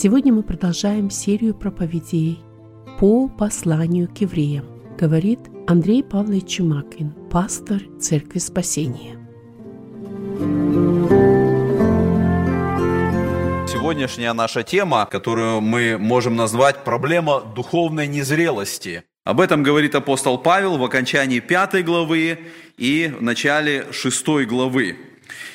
Сегодня мы продолжаем серию проповедей по посланию к евреям, говорит Андрей Павлович Чумакин, пастор Церкви Спасения. Сегодняшняя наша тема, которую мы можем назвать «Проблема духовной незрелости». Об этом говорит апостол Павел в окончании пятой главы и в начале шестой главы.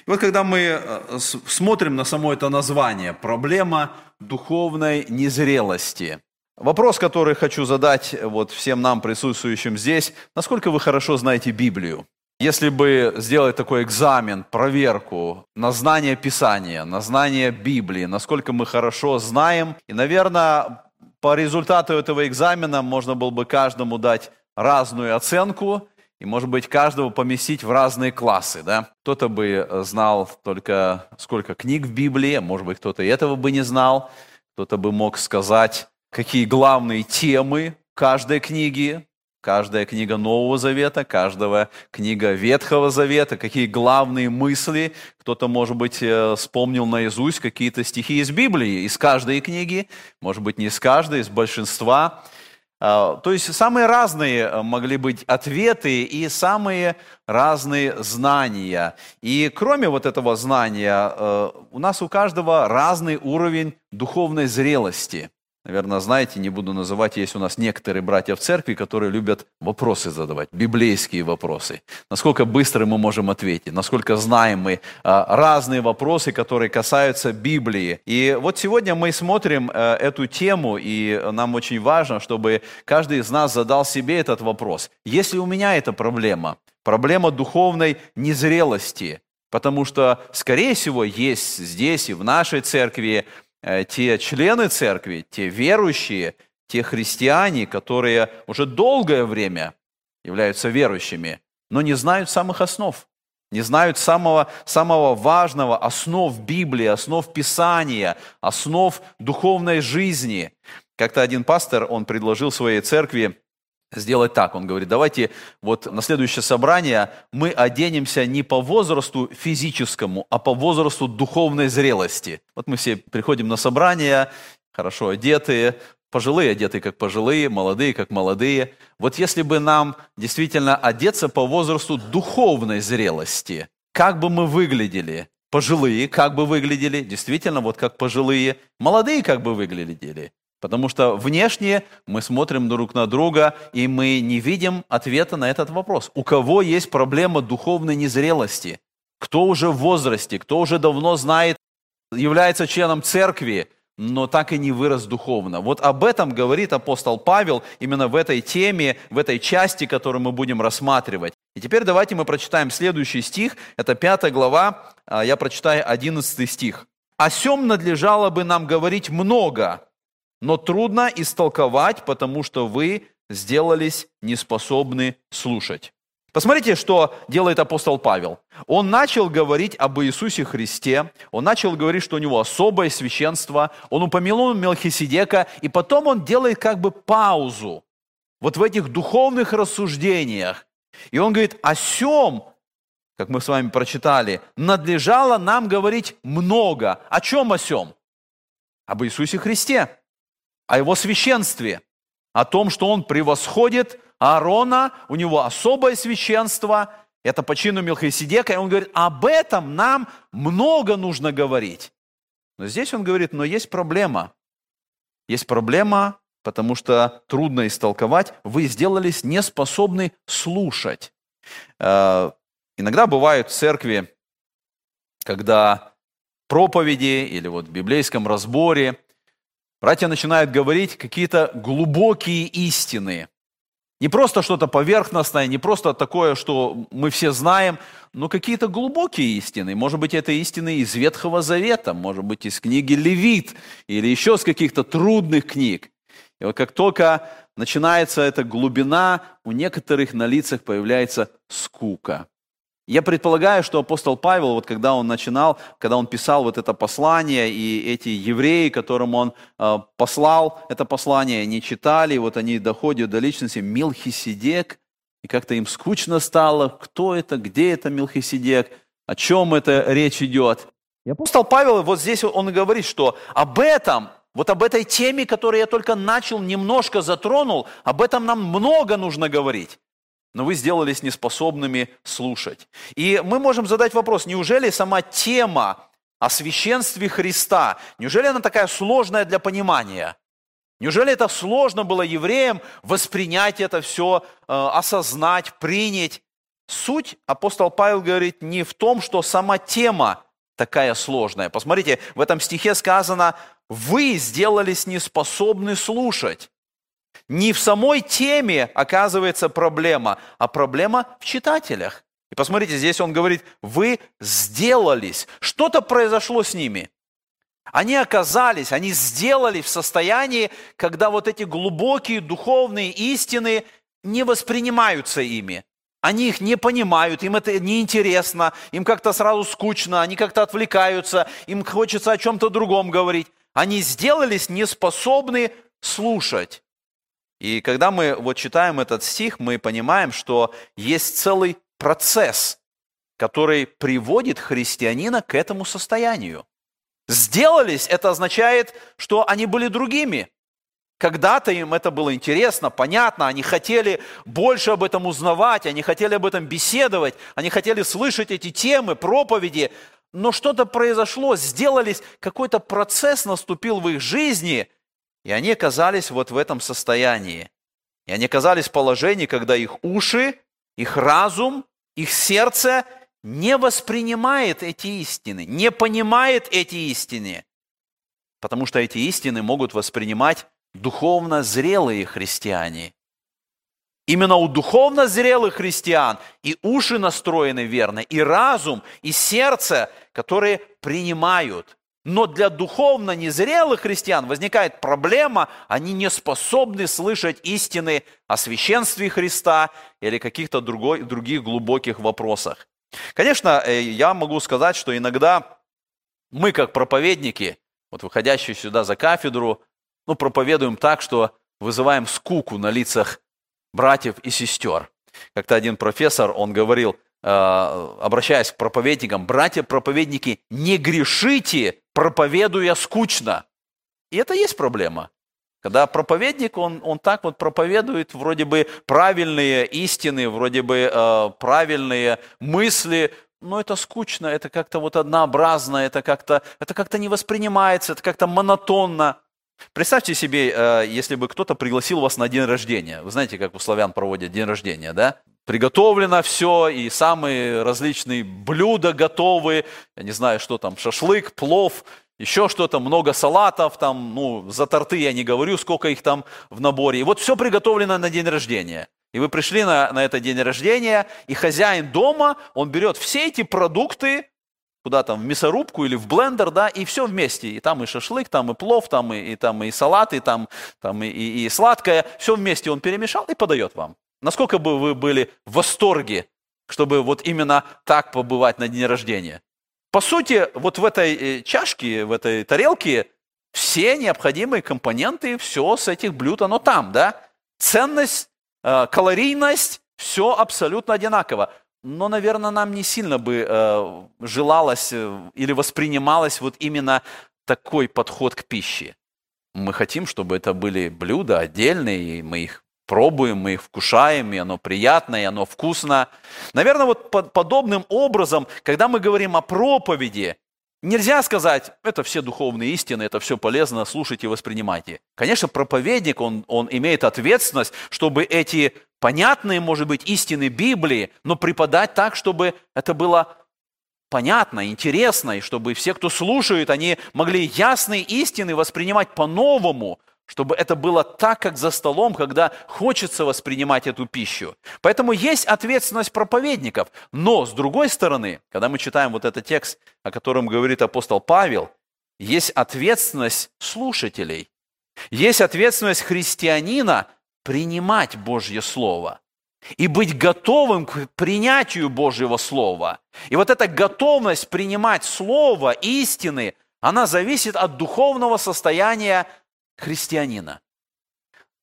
И вот когда мы э, смотрим на само это название «Проблема духовной незрелости», вопрос, который хочу задать вот всем нам, присутствующим здесь, насколько вы хорошо знаете Библию? Если бы сделать такой экзамен, проверку на знание Писания, на знание Библии, насколько мы хорошо знаем, и, наверное, по результату этого экзамена можно было бы каждому дать разную оценку, и, может быть, каждого поместить в разные классы. Да? Кто-то бы знал только сколько книг в Библии, может быть, кто-то этого бы не знал, кто-то бы мог сказать, какие главные темы каждой книги, Каждая книга Нового Завета, каждая книга Ветхого Завета, какие главные мысли. Кто-то, может быть, э, вспомнил наизусть какие-то стихи из Библии, из каждой книги, может быть, не из каждой, из большинства. А, то есть самые разные э, могли быть ответы и самые разные знания. И кроме вот этого знания, э, у нас у каждого разный уровень духовной зрелости – Наверное, знаете, не буду называть, есть у нас некоторые братья в церкви, которые любят вопросы задавать, библейские вопросы. Насколько быстро мы можем ответить, насколько знаем мы а, разные вопросы, которые касаются Библии. И вот сегодня мы смотрим э, эту тему, и нам очень важно, чтобы каждый из нас задал себе этот вопрос. Если у меня эта проблема, проблема духовной незрелости, потому что, скорее всего, есть здесь и в нашей церкви те члены церкви, те верующие, те христиане, которые уже долгое время являются верующими, но не знают самых основ, не знают самого, самого важного основ Библии, основ Писания, основ духовной жизни. Как-то один пастор, он предложил своей церкви сделать так. Он говорит, давайте вот на следующее собрание мы оденемся не по возрасту физическому, а по возрасту духовной зрелости. Вот мы все приходим на собрание, хорошо одетые, пожилые одеты как пожилые, молодые как молодые. Вот если бы нам действительно одеться по возрасту духовной зрелости, как бы мы выглядели? Пожилые как бы выглядели? Действительно, вот как пожилые. Молодые как бы выглядели? Потому что внешне мы смотрим друг на друга, и мы не видим ответа на этот вопрос. У кого есть проблема духовной незрелости? Кто уже в возрасте, кто уже давно знает, является членом церкви, но так и не вырос духовно. Вот об этом говорит апостол Павел именно в этой теме, в этой части, которую мы будем рассматривать. И теперь давайте мы прочитаем следующий стих. Это пятая глава, а, я прочитаю одиннадцатый стих. «О сем надлежало бы нам говорить много, но трудно истолковать, потому что вы сделались неспособны слушать. Посмотрите, что делает апостол Павел. Он начал говорить об Иисусе Христе, он начал говорить, что у него особое священство, он упомянул Мелхиседека, и потом он делает как бы паузу вот в этих духовных рассуждениях. И он говорит, о сем, как мы с вами прочитали, надлежало нам говорить много. О чем о сем? Об Иисусе Христе о его священстве, о том, что он превосходит Аарона, у него особое священство, это по чину Мелхиседека, и он говорит, об этом нам много нужно говорить. Но здесь он говорит, но есть проблема. Есть проблема, потому что трудно истолковать, вы сделались неспособны слушать. Э, иногда бывают в церкви, когда проповеди или вот в библейском разборе Братья начинают говорить какие-то глубокие истины. Не просто что-то поверхностное, не просто такое, что мы все знаем, но какие-то глубокие истины. Может быть, это истины из Ветхого Завета, может быть, из книги Левит или еще с каких-то трудных книг. И вот как только начинается эта глубина, у некоторых на лицах появляется скука. Я предполагаю, что апостол Павел, вот когда он начинал, когда он писал вот это послание, и эти евреи, которым он э, послал это послание, они читали, вот они доходят до личности Милхиседек, и как-то им скучно стало, кто это, где это Милхиседек, о чем это речь идет. И апостол Павел вот здесь он говорит, что об этом вот об этой теме, которую я только начал, немножко затронул, об этом нам много нужно говорить. Но вы сделались неспособными слушать. И мы можем задать вопрос, неужели сама тема о священстве Христа, неужели она такая сложная для понимания? Неужели это сложно было евреям воспринять это все, э, осознать, принять? Суть, апостол Павел говорит, не в том, что сама тема такая сложная. Посмотрите, в этом стихе сказано, вы сделались неспособны слушать. Не в самой теме оказывается проблема, а проблема в читателях. И посмотрите, здесь он говорит, вы сделались. Что-то произошло с ними. Они оказались, они сделали в состоянии, когда вот эти глубокие духовные истины не воспринимаются ими. Они их не понимают, им это неинтересно, им как-то сразу скучно, они как-то отвлекаются, им хочется о чем-то другом говорить. Они сделались неспособны слушать. И когда мы вот читаем этот стих, мы понимаем, что есть целый процесс, который приводит христианина к этому состоянию. Сделались, это означает, что они были другими. Когда-то им это было интересно, понятно, они хотели больше об этом узнавать, они хотели об этом беседовать, они хотели слышать эти темы, проповеди, но что-то произошло, сделались, какой-то процесс наступил в их жизни, и они оказались вот в этом состоянии. И они оказались в положении, когда их уши, их разум, их сердце не воспринимает эти истины, не понимает эти истины, потому что эти истины могут воспринимать духовно зрелые христиане. Именно у духовно зрелых христиан и уши настроены верно, и разум, и сердце, которые принимают. Но для духовно незрелых христиан возникает проблема, они не способны слышать истины о священстве Христа или каких-то другой, других глубоких вопросах. Конечно, э, я могу сказать, что иногда мы, как проповедники, вот выходящие сюда за кафедру, ну, проповедуем так, что вызываем скуку на лицах братьев и сестер. Как-то один профессор, он говорил, э, обращаясь к проповедникам, братья-проповедники, не грешите, проповедуя скучно. И это есть проблема. Когда проповедник, он, он так вот проповедует вроде бы правильные истины, вроде бы э, правильные мысли, но это скучно, это как-то вот однообразно, это как-то, это как-то не воспринимается, это как-то монотонно. Представьте себе, э, если бы кто-то пригласил вас на день рождения. Вы знаете, как у славян проводят день рождения, да? Приготовлено все, и самые различные блюда готовы. Я не знаю, что там, шашлык, плов, еще что-то, много салатов, там, ну, за торты я не говорю, сколько их там в наборе. И вот все приготовлено на день рождения. И вы пришли на, на этот день рождения, и хозяин дома, он берет все эти продукты, куда там, в мясорубку или в блендер, да, и все вместе. И там и шашлык, там и плов, там и, и, там и салаты, там, там и, и, и сладкое. Все вместе он перемешал и подает вам. Насколько бы вы были в восторге, чтобы вот именно так побывать на день рождения? По сути, вот в этой э, чашке, в этой тарелке все необходимые компоненты, все с этих блюд, оно там, да? Ценность, э, калорийность, все абсолютно одинаково но, наверное, нам не сильно бы э, желалось э, или воспринималось вот именно такой подход к пище. Мы хотим, чтобы это были блюда отдельные, и мы их пробуем, мы их вкушаем, и оно приятно, и оно вкусно. Наверное, вот под подобным образом, когда мы говорим о проповеди, Нельзя сказать, это все духовные истины, это все полезно, слушайте воспринимайте. Конечно, проповедник, он, он имеет ответственность, чтобы эти понятные, может быть, истины Библии, но преподать так, чтобы это было понятно, интересно, и чтобы все, кто слушают, они могли ясные истины воспринимать по-новому, чтобы это было так, как за столом, когда хочется воспринимать эту пищу. Поэтому есть ответственность проповедников. Но, с другой стороны, когда мы читаем вот этот текст, о котором говорит апостол Павел, есть ответственность слушателей. Есть ответственность христианина принимать Божье Слово и быть готовым к принятию Божьего Слова. И вот эта готовность принимать Слово, истины, она зависит от духовного состояния христианина.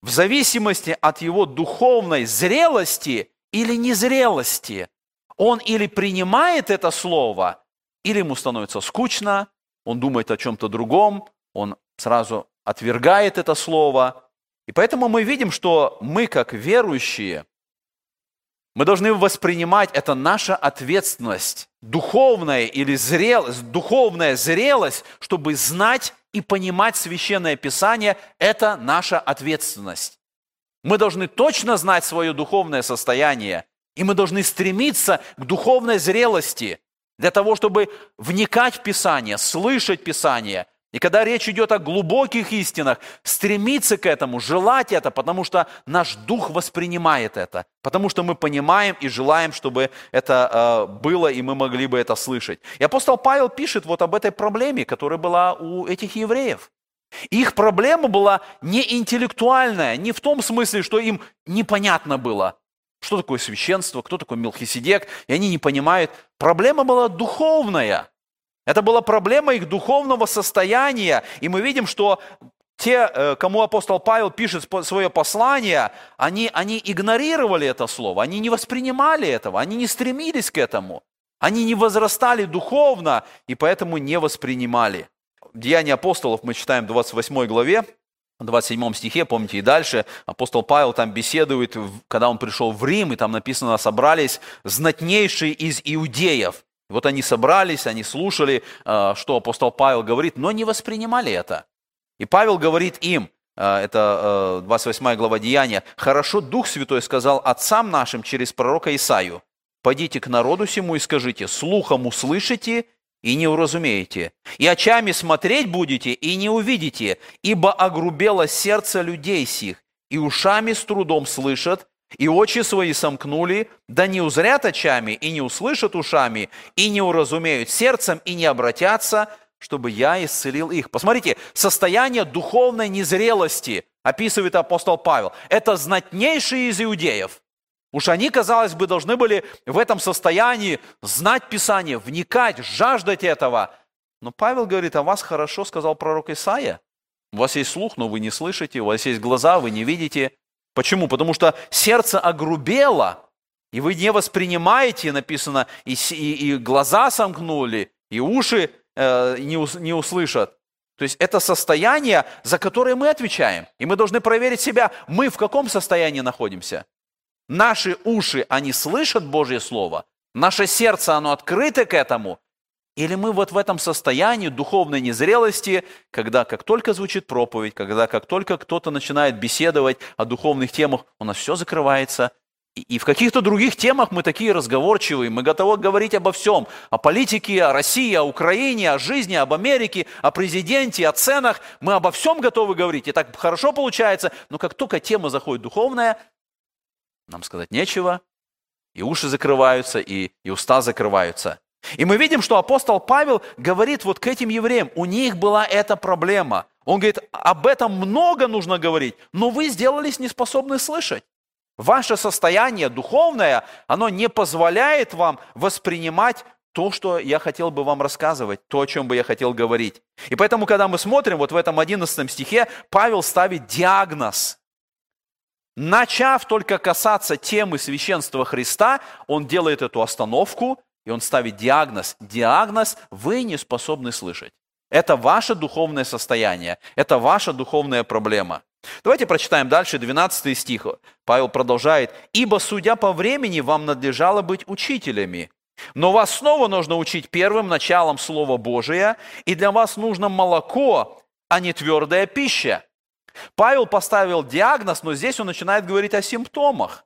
В зависимости от его духовной зрелости или незрелости, он или принимает это слово, или ему становится скучно, он думает о чем-то другом, он сразу отвергает это слово. И поэтому мы видим, что мы, как верующие, мы должны воспринимать это наша ответственность, духовная или зрелость, духовная зрелость, чтобы знать и понимать священное писание, это наша ответственность. Мы должны точно знать свое духовное состояние, и мы должны стремиться к духовной зрелости для того, чтобы вникать в Писание, слышать Писание, и когда речь идет о глубоких истинах, стремиться к этому, желать это, потому что наш дух воспринимает это, потому что мы понимаем и желаем, чтобы это э, было, и мы могли бы это слышать. И апостол Павел пишет вот об этой проблеме, которая была у этих евреев. Их проблема была не интеллектуальная, не в том смысле, что им непонятно было, что такое священство, кто такой Мелхиседек, и они не понимают. Проблема была духовная – это была проблема их духовного состояния. И мы видим, что те, э, кому апостол Павел пишет свое послание, они, они игнорировали это слово, они не воспринимали этого, они не стремились к этому. Они не возрастали духовно и поэтому не воспринимали. Деяния апостолов мы читаем в 28 главе, в 27 стихе, помните, и дальше апостол Павел там беседует, когда он пришел в Рим, и там написано, собрались знатнейшие из иудеев. Вот они собрались, они слушали, э, что апостол Павел говорит, но не воспринимали это. И Павел говорит им, э, это 28 э, глава Деяния, «Хорошо Дух Святой сказал отцам нашим через пророка Исаию, «Пойдите к народу сему и скажите, слухом услышите и не уразумеете, и очами смотреть будете и не увидите, ибо огрубело сердце людей сих, и ушами с трудом слышат, и очи свои сомкнули, да не узрят очами, и не услышат ушами, и не уразумеют сердцем, и не обратятся, чтобы я исцелил их. Посмотрите, состояние духовной незрелости описывает апостол Павел. Это знатнейшие из иудеев. Уж они, казалось бы, должны были в этом состоянии знать Писание, вникать, жаждать этого. Но Павел говорит, о вас хорошо сказал пророк Исаия. У вас есть слух, но вы не слышите, у вас есть глаза, вы не видите. Почему? Потому что сердце огрубело, и вы не воспринимаете, написано, и, и, и глаза сомкнули, и уши э, не, ус, не услышат. То есть это состояние, за которое мы отвечаем. И мы должны проверить себя, мы в каком состоянии находимся. Наши уши, они слышат Божье Слово, наше сердце, оно открыто к этому, или мы вот в этом состоянии духовной незрелости, когда как только звучит проповедь, когда как только кто-то начинает беседовать о духовных темах, у нас все закрывается, и в каких-то других темах мы такие разговорчивые, мы готовы говорить обо всем, о политике, о России, о Украине, о жизни, об Америке, о президенте, о ценах, мы обо всем готовы говорить, и так хорошо получается, но как только тема заходит духовная, нам сказать нечего, и уши закрываются, и, и уста закрываются. И мы видим, что апостол Павел говорит вот к этим евреям, у них была эта проблема. Он говорит, об этом много нужно говорить, но вы сделались неспособны слышать. Ваше состояние духовное, оно не позволяет вам воспринимать то, что я хотел бы вам рассказывать, то, о чем бы я хотел говорить. И поэтому, когда мы смотрим, вот в этом 11 стихе, Павел ставит диагноз. Начав только касаться темы священства Христа, он делает эту остановку, и он ставит диагноз. Диагноз – вы не способны слышать. Это ваше духовное состояние, это ваша духовная проблема. Давайте прочитаем дальше 12 стих. Павел продолжает. «Ибо, судя по времени, вам надлежало быть учителями, но вас снова нужно учить первым началом Слова Божия, и для вас нужно молоко, а не твердая пища». Павел поставил диагноз, но здесь он начинает говорить о симптомах.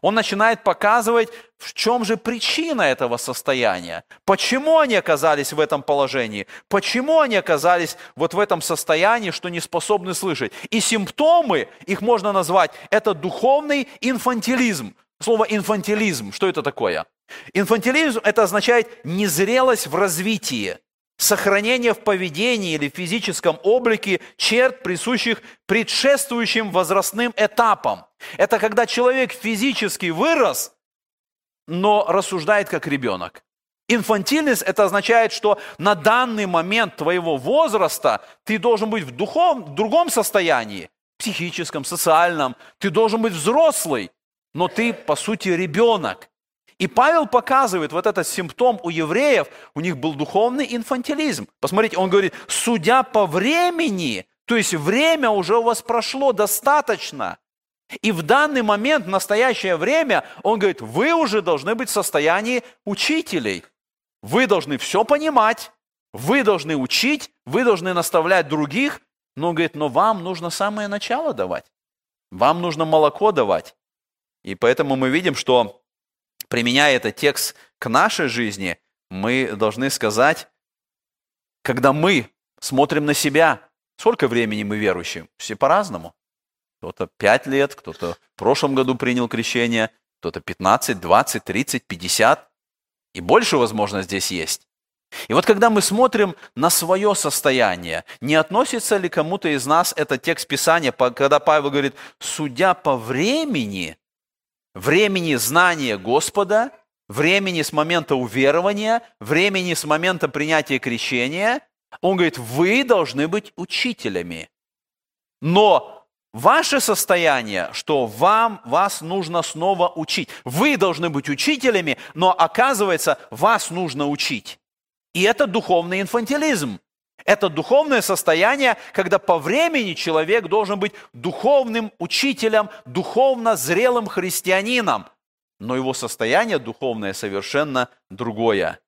Он начинает показывать, в чем же причина этого состояния. Почему они оказались в этом положении? Почему они оказались вот в этом состоянии, что не способны слышать? И симптомы, их можно назвать, это духовный инфантилизм. Слово инфантилизм, что это такое? Инфантилизм – это означает незрелость в развитии сохранение в поведении или физическом облике черт, присущих предшествующим возрастным этапам. Это когда человек физически вырос, но рассуждает как ребенок. Инфантильность – это означает, что на данный момент твоего возраста ты должен быть в, духов, в другом состоянии, психическом, социальном. Ты должен быть взрослый, но ты, по сути, ребенок. И Павел показывает вот этот симптом у евреев, у них был духовный инфантилизм. Посмотрите, он говорит, судя по времени, То есть время уже у вас прошло достаточно. И в данный момент, в настоящее время, он говорит, вы уже должны быть в состоянии учителей. Вы должны все понимать, вы должны учить, вы должны наставлять других. Но он говорит, но вам нужно самое начало давать. Вам нужно молоко давать. И поэтому мы видим, что применяя этот текст к нашей жизни, мы должны сказать, когда мы смотрим на себя, сколько времени мы верующие? Все по-разному. Кто-то 5 лет, кто-то в прошлом году принял крещение, кто-то 15, 20, 30, 50. И больше, возможно, здесь есть. И вот когда мы смотрим на свое состояние, не относится ли кому-то из нас этот текст Писания, когда Павел говорит, судя по времени, времени знания Господа, времени с момента уверования, времени с момента принятия крещения, он говорит, вы должны быть учителями. Но Ваше состояние, что вам, вас нужно снова учить. Вы должны быть учителями, но оказывается, вас нужно учить. И это духовный инфантилизм. Это духовное состояние, когда по времени человек должен быть духовным учителем, духовно зрелым христианином. Но его состояние духовное совершенно другое.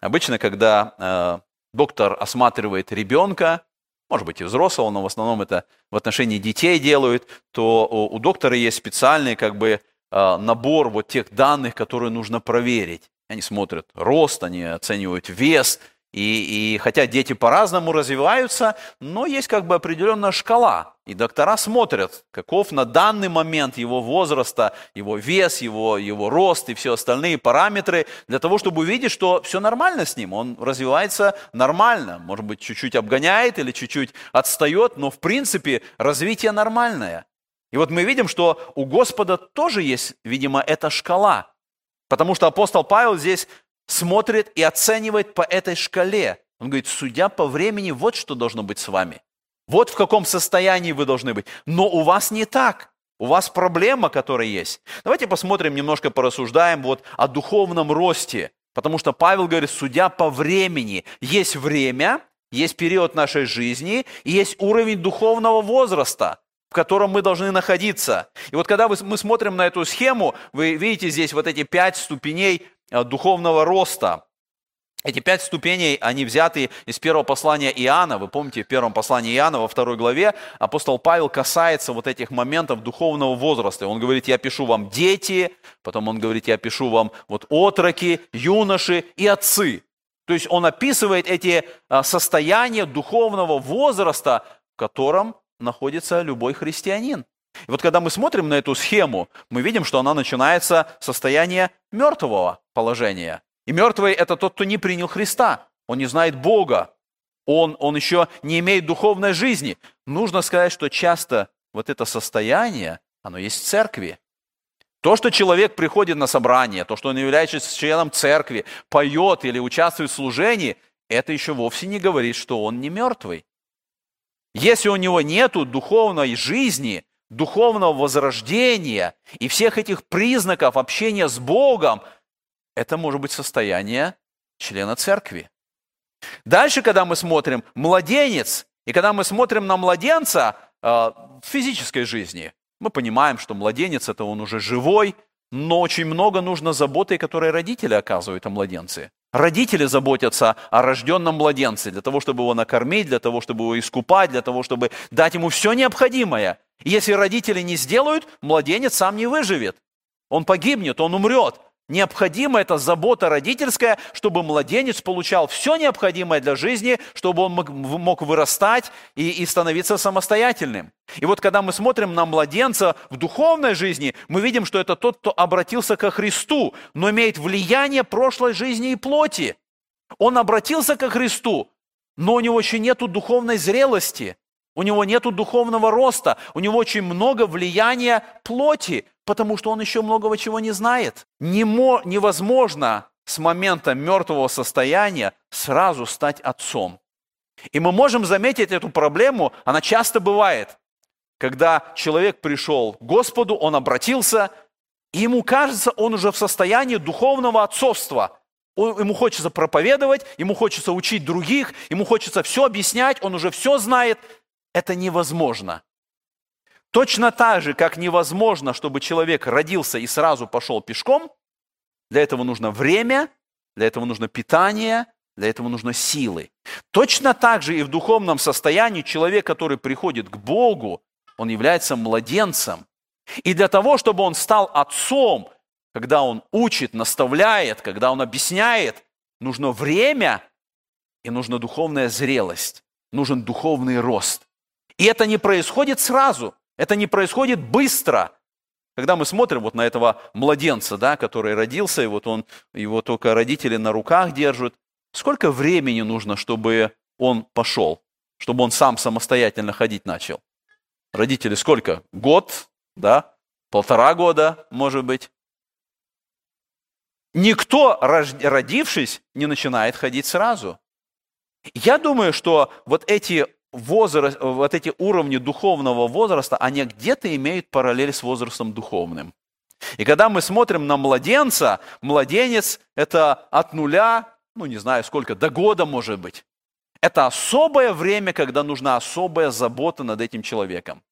Обычно, когда э, доктор осматривает ребенка, может быть и взрослого, но в основном это в отношении детей делают, то у доктора есть специальный как бы а, набор вот тех данных, которые нужно проверить. Они смотрят рост, они оценивают вес, и, и хотя дети по-разному развиваются, но есть как бы определенная шкала. И доктора смотрят, каков на данный момент его возраста, его вес, его, его рост и все остальные параметры, для того, чтобы увидеть, что все нормально с ним, он развивается нормально. Может быть, чуть-чуть обгоняет или чуть-чуть отстает, но в принципе развитие нормальное. И вот мы видим, что у Господа тоже есть, видимо, эта шкала. Потому что апостол Павел здесь смотрит и оценивает по этой шкале. Он говорит, судя по времени, вот что должно быть с вами. Вот в каком состоянии вы должны быть. Но у вас не так. У вас проблема, которая есть. Давайте посмотрим, немножко порассуждаем вот о духовном росте. Потому что Павел говорит, судя по времени, есть время, есть период нашей жизни, и есть уровень духовного возраста, в котором мы должны находиться. И вот когда мы смотрим на эту схему, вы видите здесь вот эти пять ступеней духовного роста. Эти пять ступеней, они взяты из первого послания Иоанна. Вы помните, в первом послании Иоанна, во второй главе, апостол Павел касается вот этих моментов духовного возраста. Он говорит, я пишу вам дети, потом он говорит, я пишу вам вот отроки, юноши и отцы. То есть он описывает эти э, состояния духовного возраста, в котором находится любой христианин. И вот когда мы смотрим на эту схему, мы видим, что она начинается с состояния мертвого положения. И мертвый – это тот, кто не принял Христа. Он не знает Бога. Он, он еще не имеет духовной жизни. Нужно сказать, что часто вот это состояние, оно есть в церкви. То, что человек приходит на собрание, то, что он является членом церкви, поет или участвует в служении, это еще вовсе не говорит, что он не мертвый. Если у него нет духовной жизни, духовного возрождения и всех этих признаков общения с Богом, это может быть состояние члена церкви. Дальше, когда мы смотрим младенец, и когда мы смотрим на младенца э, в физической жизни, мы понимаем, что младенец это он уже живой, но очень много нужно заботы, которые родители оказывают о младенце. Родители заботятся о рожденном младенце для того, чтобы его накормить, для того, чтобы его искупать, для того, чтобы дать ему все необходимое. Если родители не сделают, младенец сам не выживет. Он погибнет, он умрет. Необходима эта забота родительская, чтобы младенец получал все необходимое для жизни, чтобы он мог вырастать и, и становиться самостоятельным. И вот когда мы смотрим на младенца в духовной жизни, мы видим, что это тот, кто обратился ко Христу, но имеет влияние прошлой жизни и плоти. Он обратился ко Христу, но у него еще нет духовной зрелости, у него нет духовного роста, у него очень много влияния плоти, потому что он еще многого чего не знает. Немо, невозможно с момента мертвого состояния сразу стать отцом. И мы можем заметить эту проблему, она часто бывает, когда человек пришел к Господу, он обратился, и ему кажется, он уже в состоянии духовного отцовства. Он, ему хочется проповедовать, ему хочется учить других, ему хочется все объяснять, он уже все знает, это невозможно. Точно так же, как невозможно, чтобы человек родился и сразу пошел пешком, для этого нужно время, для этого нужно питание, для этого нужно силы. Точно так же и в духовном состоянии человек, который приходит к Богу, он является младенцем. И для того, чтобы он стал отцом, когда он учит, наставляет, когда он объясняет, нужно время и нужна духовная зрелость, нужен духовный рост. И это не происходит сразу, это не происходит быстро. Когда мы смотрим вот на этого младенца, да, который родился, и вот он, его только родители на руках держат, сколько времени нужно, чтобы он пошел, чтобы он сам самостоятельно ходить начал? Родители сколько? Год, да? Полтора года, может быть. Никто, родившись, не начинает ходить сразу. Я думаю, что вот эти, возраст, вот эти уровни духовного возраста, они где-то имеют параллель с возрастом духовным. И когда мы смотрим на младенца, младенец – это от нуля, ну не знаю сколько, до года может быть. Это особое время, когда нужна особая забота над этим человеком.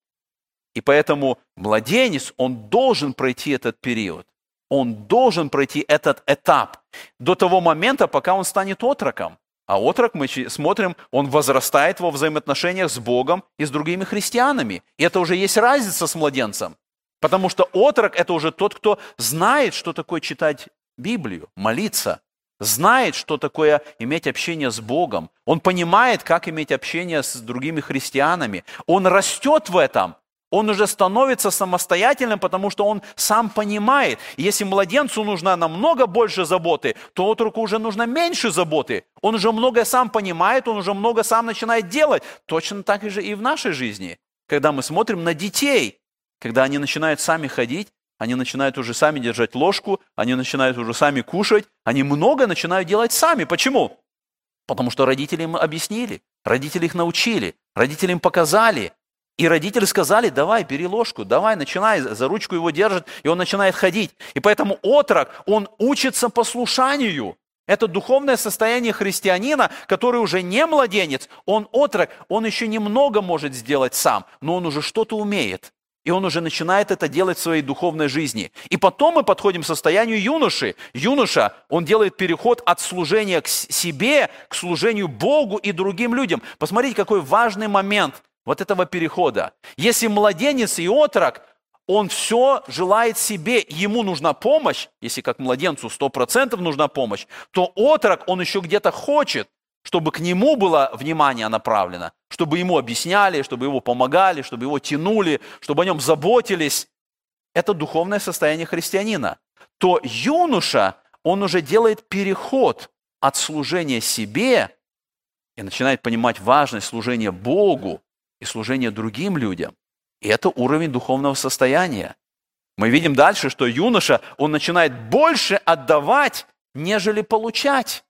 И поэтому младенец, он должен пройти этот период. Он должен пройти этот этап до того момента, пока он станет отроком. А отрок, мы смотрим, он возрастает во взаимоотношениях с Богом и с другими христианами. И это уже есть разница с младенцем. Потому что отрок – это уже тот, кто знает, что такое читать Библию, молиться, знает, что такое иметь общение с Богом. Он понимает, как иметь общение с другими христианами. Он растет в этом. Он уже становится самостоятельным, потому что он сам понимает. Если младенцу нужно намного больше заботы, то отруку уже нужно меньше заботы. Он уже многое сам понимает, он уже много сам начинает делать. Точно так же и в нашей жизни. Когда мы смотрим на детей, когда они начинают сами ходить, они начинают уже сами держать ложку, они начинают уже сами кушать, они много начинают делать сами. Почему? Потому что родители им объяснили, родители их научили, родители им показали, и родители сказали, давай, бери ложку, давай, начинай, за ручку его держит, и он начинает ходить. И поэтому отрок, он учится послушанию. Это духовное состояние христианина, который уже не младенец, он отрок, он еще немного может сделать сам, но он уже что-то умеет. И он уже начинает это делать в своей духовной жизни. И потом мы подходим к состоянию юноши. Юноша, он делает переход от служения к себе, к служению Богу и другим людям. Посмотрите, какой важный момент – вот этого перехода. Если младенец и отрок, он все желает себе, ему нужна помощь, если как младенцу 100% нужна помощь, то отрок, он еще где-то хочет, чтобы к нему было внимание направлено, чтобы ему объясняли, чтобы его помогали, чтобы его тянули, чтобы о нем заботились. Это духовное состояние христианина. То юноша, он уже делает переход от служения себе и начинает понимать важность служения Богу, и служение другим людям. И это уровень духовного состояния. Мы видим дальше, что юноша, он начинает больше отдавать, нежели получать.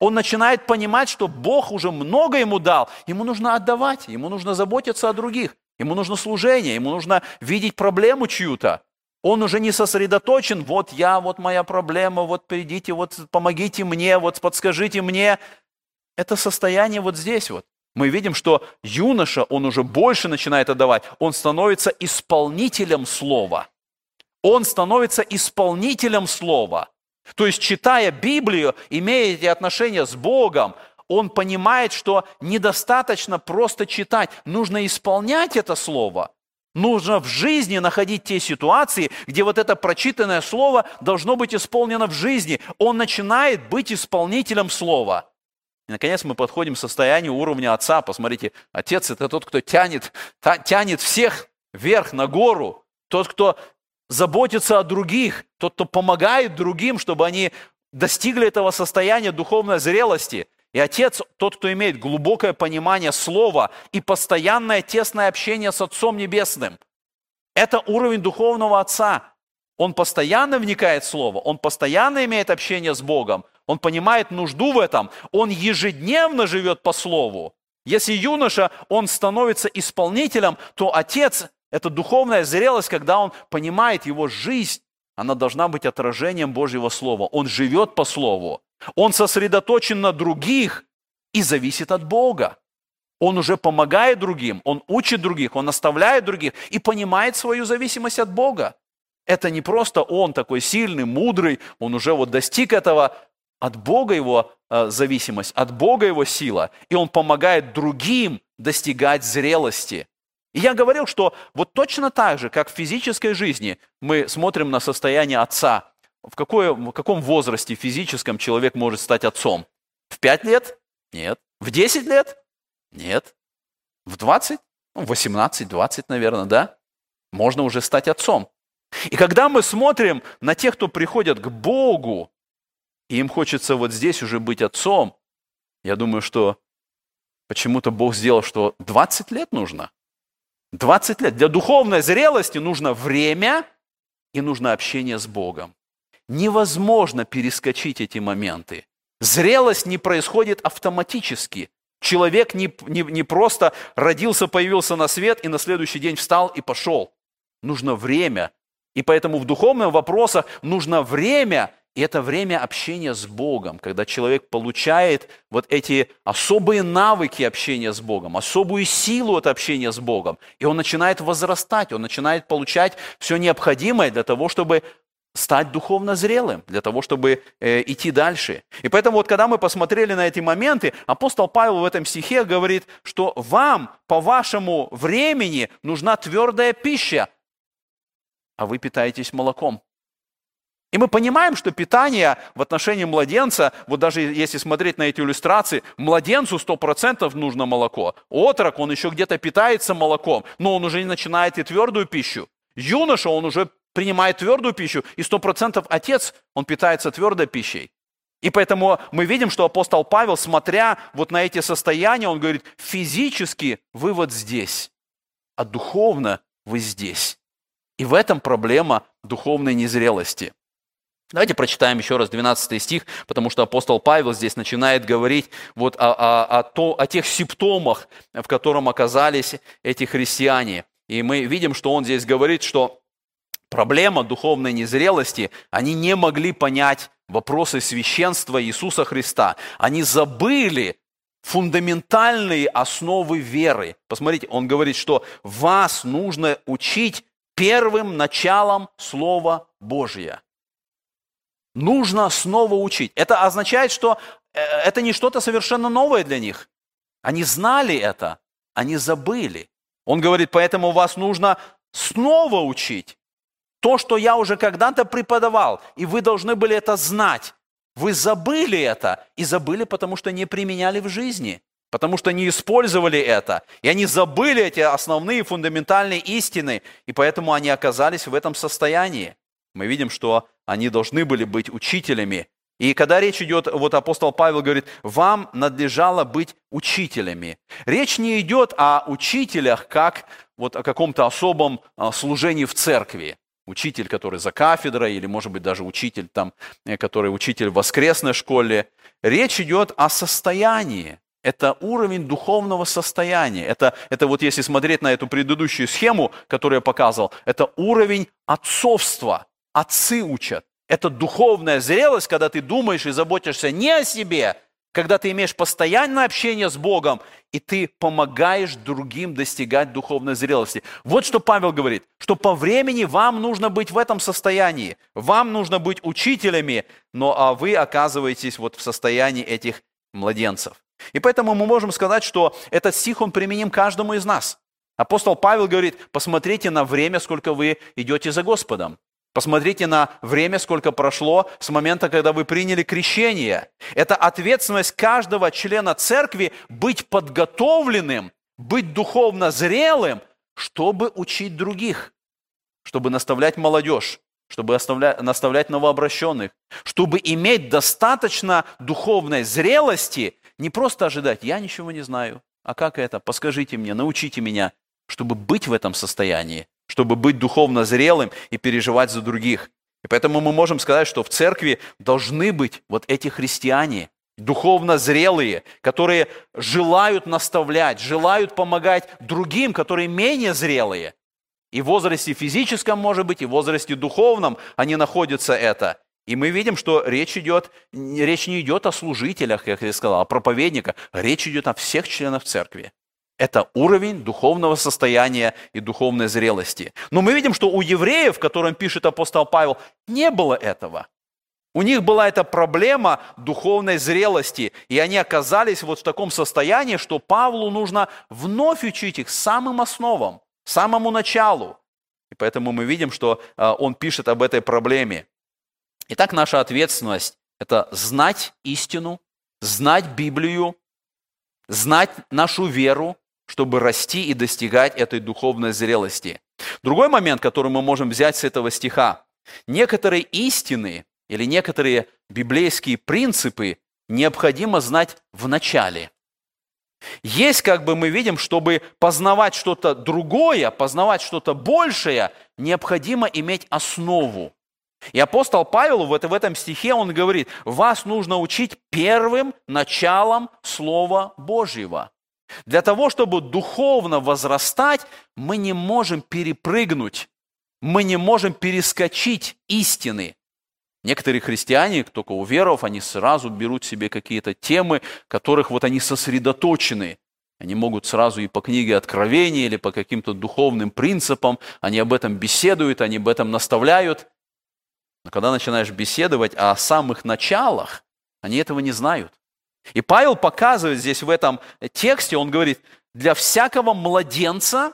Он начинает понимать, что Бог уже много ему дал. Ему нужно отдавать, ему нужно заботиться о других, ему нужно служение, ему нужно видеть проблему чью-то. Он уже не сосредоточен, вот я, вот моя проблема, вот придите, вот помогите мне, вот подскажите мне. Это состояние вот здесь вот мы видим, что юноша, он уже больше начинает отдавать, он становится исполнителем слова. Он становится исполнителем слова. То есть, читая Библию, имея эти отношения с Богом, он понимает, что недостаточно просто читать, нужно исполнять это слово. Нужно в жизни находить те ситуации, где вот это прочитанное слово должно быть исполнено в жизни. Он начинает быть исполнителем слова. И, наконец, мы подходим к состоянию уровня отца. Посмотрите, отец – это тот, кто тянет, тянет всех вверх, на гору. Тот, кто заботится о других, тот, кто помогает другим, чтобы они достигли этого состояния духовной зрелости. И отец – тот, кто имеет глубокое понимание слова и постоянное тесное общение с Отцом Небесным. Это уровень духовного отца. Он постоянно вникает в Слово, он постоянно имеет общение с Богом, он понимает нужду в этом, он ежедневно живет по Слову. Если юноша, он становится исполнителем, то отец – это духовная зрелость, когда он понимает его жизнь, она должна быть отражением Божьего Слова. Он живет по Слову, он сосредоточен на других и зависит от Бога. Он уже помогает другим, он учит других, он наставляет других и понимает свою зависимость от Бога. Это не просто он такой сильный, мудрый, он уже вот достиг этого, от Бога его э, зависимость, от Бога его сила, и он помогает другим достигать зрелости. И я говорил, что вот точно так же, как в физической жизни, мы смотрим на состояние отца. В, какой, в каком возрасте физическом человек может стать отцом? В 5 лет? Нет. В 10 лет? Нет. В 20? Ну, 18, 20, наверное, да? Можно уже стать отцом. И когда мы смотрим на тех, кто приходят к Богу, и им хочется вот здесь уже быть отцом, я думаю, что почему-то Бог сделал, что 20 лет нужно. 20 лет. Для духовной зрелости нужно время и нужно общение с Богом. Невозможно перескочить эти моменты. Зрелость не происходит автоматически. Человек не, не, не просто родился, появился на свет и на следующий день встал и пошел. Нужно время. И поэтому в духовных вопросах нужно время, и это время общения с Богом, когда человек получает вот эти особые навыки общения с Богом, особую силу от общения с Богом. И он начинает возрастать, он начинает получать все необходимое для того, чтобы стать духовно зрелым, для того, чтобы э, идти дальше. И поэтому вот когда мы посмотрели на эти моменты, апостол Павел в этом стихе говорит, что вам по вашему времени нужна твердая пища, а вы питаетесь молоком. И мы понимаем, что питание в отношении младенца, вот даже если смотреть на эти иллюстрации, младенцу 100% нужно молоко. Отрок, он еще где-то питается молоком, но он уже не начинает и твердую пищу. Юноша, он уже принимает твердую пищу, и 100% отец, он питается твердой пищей. И поэтому мы видим, что апостол Павел, смотря вот на эти состояния, он говорит, физически вы вот здесь, а духовно вы здесь. И в этом проблема духовной незрелости. Давайте прочитаем еще раз 12 стих, потому что апостол Павел здесь начинает говорить вот о, о, о, то, о тех симптомах, в котором оказались эти христиане. И мы видим, что он здесь говорит, что проблема духовной незрелости, они не могли понять вопросы священства Иисуса Христа. Они забыли фундаментальные основы веры. Посмотрите, он говорит, что вас нужно учить первым началом Слова Божия нужно снова учить. Это означает, что э, это не что-то совершенно новое для них. Они знали это, они забыли. Он говорит, поэтому вас нужно снова учить. То, что я уже когда-то преподавал, и вы должны были это знать. Вы забыли это, и забыли, потому что не применяли в жизни, потому что не использовали это. И они забыли эти основные фундаментальные истины, и поэтому они оказались в этом состоянии. Мы видим, что они должны были быть учителями. И когда речь идет, вот апостол Павел говорит, вам надлежало быть учителями. Речь не идет о учителях, как вот о каком-то особом а, служении в церкви. Учитель, который за кафедрой, или, может быть, даже учитель, там, э, который учитель в воскресной школе. Речь идет о состоянии. Это уровень духовного состояния. Это, это вот если смотреть на эту предыдущую схему, которую я показывал, это уровень отцовства отцы учат. Это духовная зрелость, когда ты думаешь и заботишься не о себе, когда ты имеешь постоянное общение с Богом, и ты помогаешь другим достигать духовной зрелости. Вот что Павел говорит, что по времени вам нужно быть в этом состоянии, вам нужно быть учителями, но а вы оказываетесь вот в состоянии этих младенцев. И поэтому мы можем сказать, что этот стих, он применим каждому из нас. Апостол Павел говорит, посмотрите на время, сколько вы идете за Господом. Посмотрите на время, сколько прошло с момента, когда вы приняли крещение. Это ответственность каждого члена церкви быть подготовленным, быть духовно зрелым, чтобы учить других, чтобы наставлять молодежь, чтобы наставлять новообращенных, чтобы иметь достаточно духовной зрелости, не просто ожидать, я ничего не знаю, а как это, подскажите мне, научите меня, чтобы быть в этом состоянии, чтобы быть духовно зрелым и переживать за других. И поэтому мы можем сказать, что в церкви должны быть вот эти христиане, духовно зрелые, которые желают наставлять, желают помогать другим, которые менее зрелые. И в возрасте физическом, может быть, и в возрасте духовном они находятся это. И мы видим, что речь, идет, речь не идет о служителях, как я сказал, о проповедниках, речь идет о всех членах церкви. Это уровень духовного состояния и духовной зрелости. Но мы видим, что у евреев, которым пишет апостол Павел, не было этого. У них была эта проблема духовной зрелости, и они оказались вот в таком состоянии, что Павлу нужно вновь учить их самым основам, самому началу. И поэтому мы видим, что а, он пишет об этой проблеме. Итак, наша ответственность – это знать истину, знать Библию, знать нашу веру, чтобы расти и достигать этой духовной зрелости. Другой момент, который мы можем взять с этого стиха. Некоторые истины или некоторые библейские принципы необходимо знать в начале. Есть, как бы мы видим, чтобы познавать что-то другое, познавать что-то большее, необходимо иметь основу. И апостол Павел в этом стихе, он говорит, вас нужно учить первым началом Слова Божьего. Для того, чтобы духовно возрастать, мы не можем перепрыгнуть, мы не можем перескочить истины. Некоторые христиане, только уверовав, они сразу берут себе какие-то темы, которых вот они сосредоточены. Они могут сразу и по книге Откровения или по каким-то духовным принципам, они об этом беседуют, они об этом наставляют. Но когда начинаешь беседовать о самых началах, они этого не знают. И Павел показывает здесь в этом тексте, он говорит, для всякого младенца,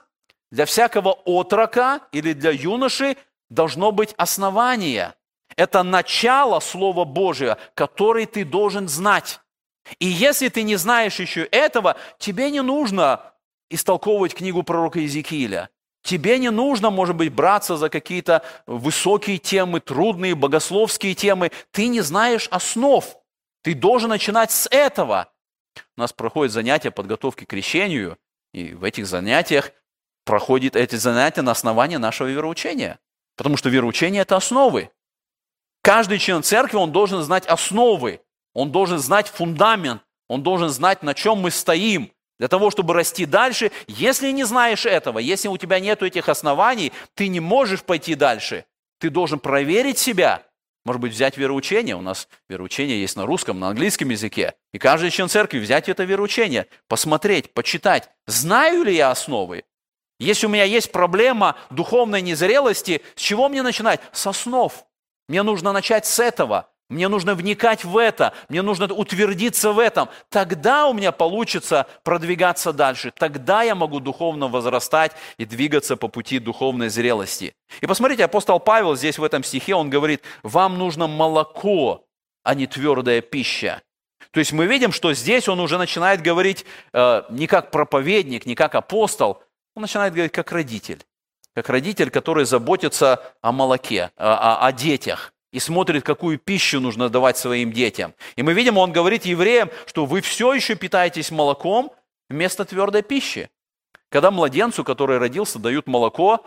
для всякого отрока или для юноши должно быть основание. Это начало Слова Божия, который ты должен знать. И если ты не знаешь еще этого, тебе не нужно истолковывать книгу пророка Иезекииля. Тебе не нужно, может быть, браться за какие-то высокие темы, трудные богословские темы. Ты не знаешь основ. Ты должен начинать с этого. У нас проходит занятие подготовки к крещению, и в этих занятиях проходят эти занятия на основании нашего вероучения. Потому что вероучение – это основы. Каждый член церкви, он должен знать основы, он должен знать фундамент, он должен знать, на чем мы стоим, для того, чтобы расти дальше. Если не знаешь этого, если у тебя нет этих оснований, ты не можешь пойти дальше. Ты должен проверить себя, может быть, взять вероучение. У нас вероучение есть на русском, на английском языке. И каждый член церкви взять это вероучение, посмотреть, почитать. Знаю ли я основы? Если у меня есть проблема духовной незрелости, с чего мне начинать? С основ. Мне нужно начать с этого. Мне нужно вникать в это, мне нужно утвердиться в этом. Тогда у меня получится продвигаться дальше. Тогда я могу духовно возрастать и двигаться по пути духовной зрелости. И посмотрите, апостол Павел здесь в этом стихе, он говорит, вам нужно молоко, а не твердая пища. То есть мы видим, что здесь он уже начинает говорить э, не как проповедник, не как апостол, он начинает говорить как родитель. Как родитель, который заботится о молоке, о, о, о детях и смотрит, какую пищу нужно давать своим детям. И мы видим, он говорит евреям, что вы все еще питаетесь молоком вместо твердой пищи. Когда младенцу, который родился, дают молоко,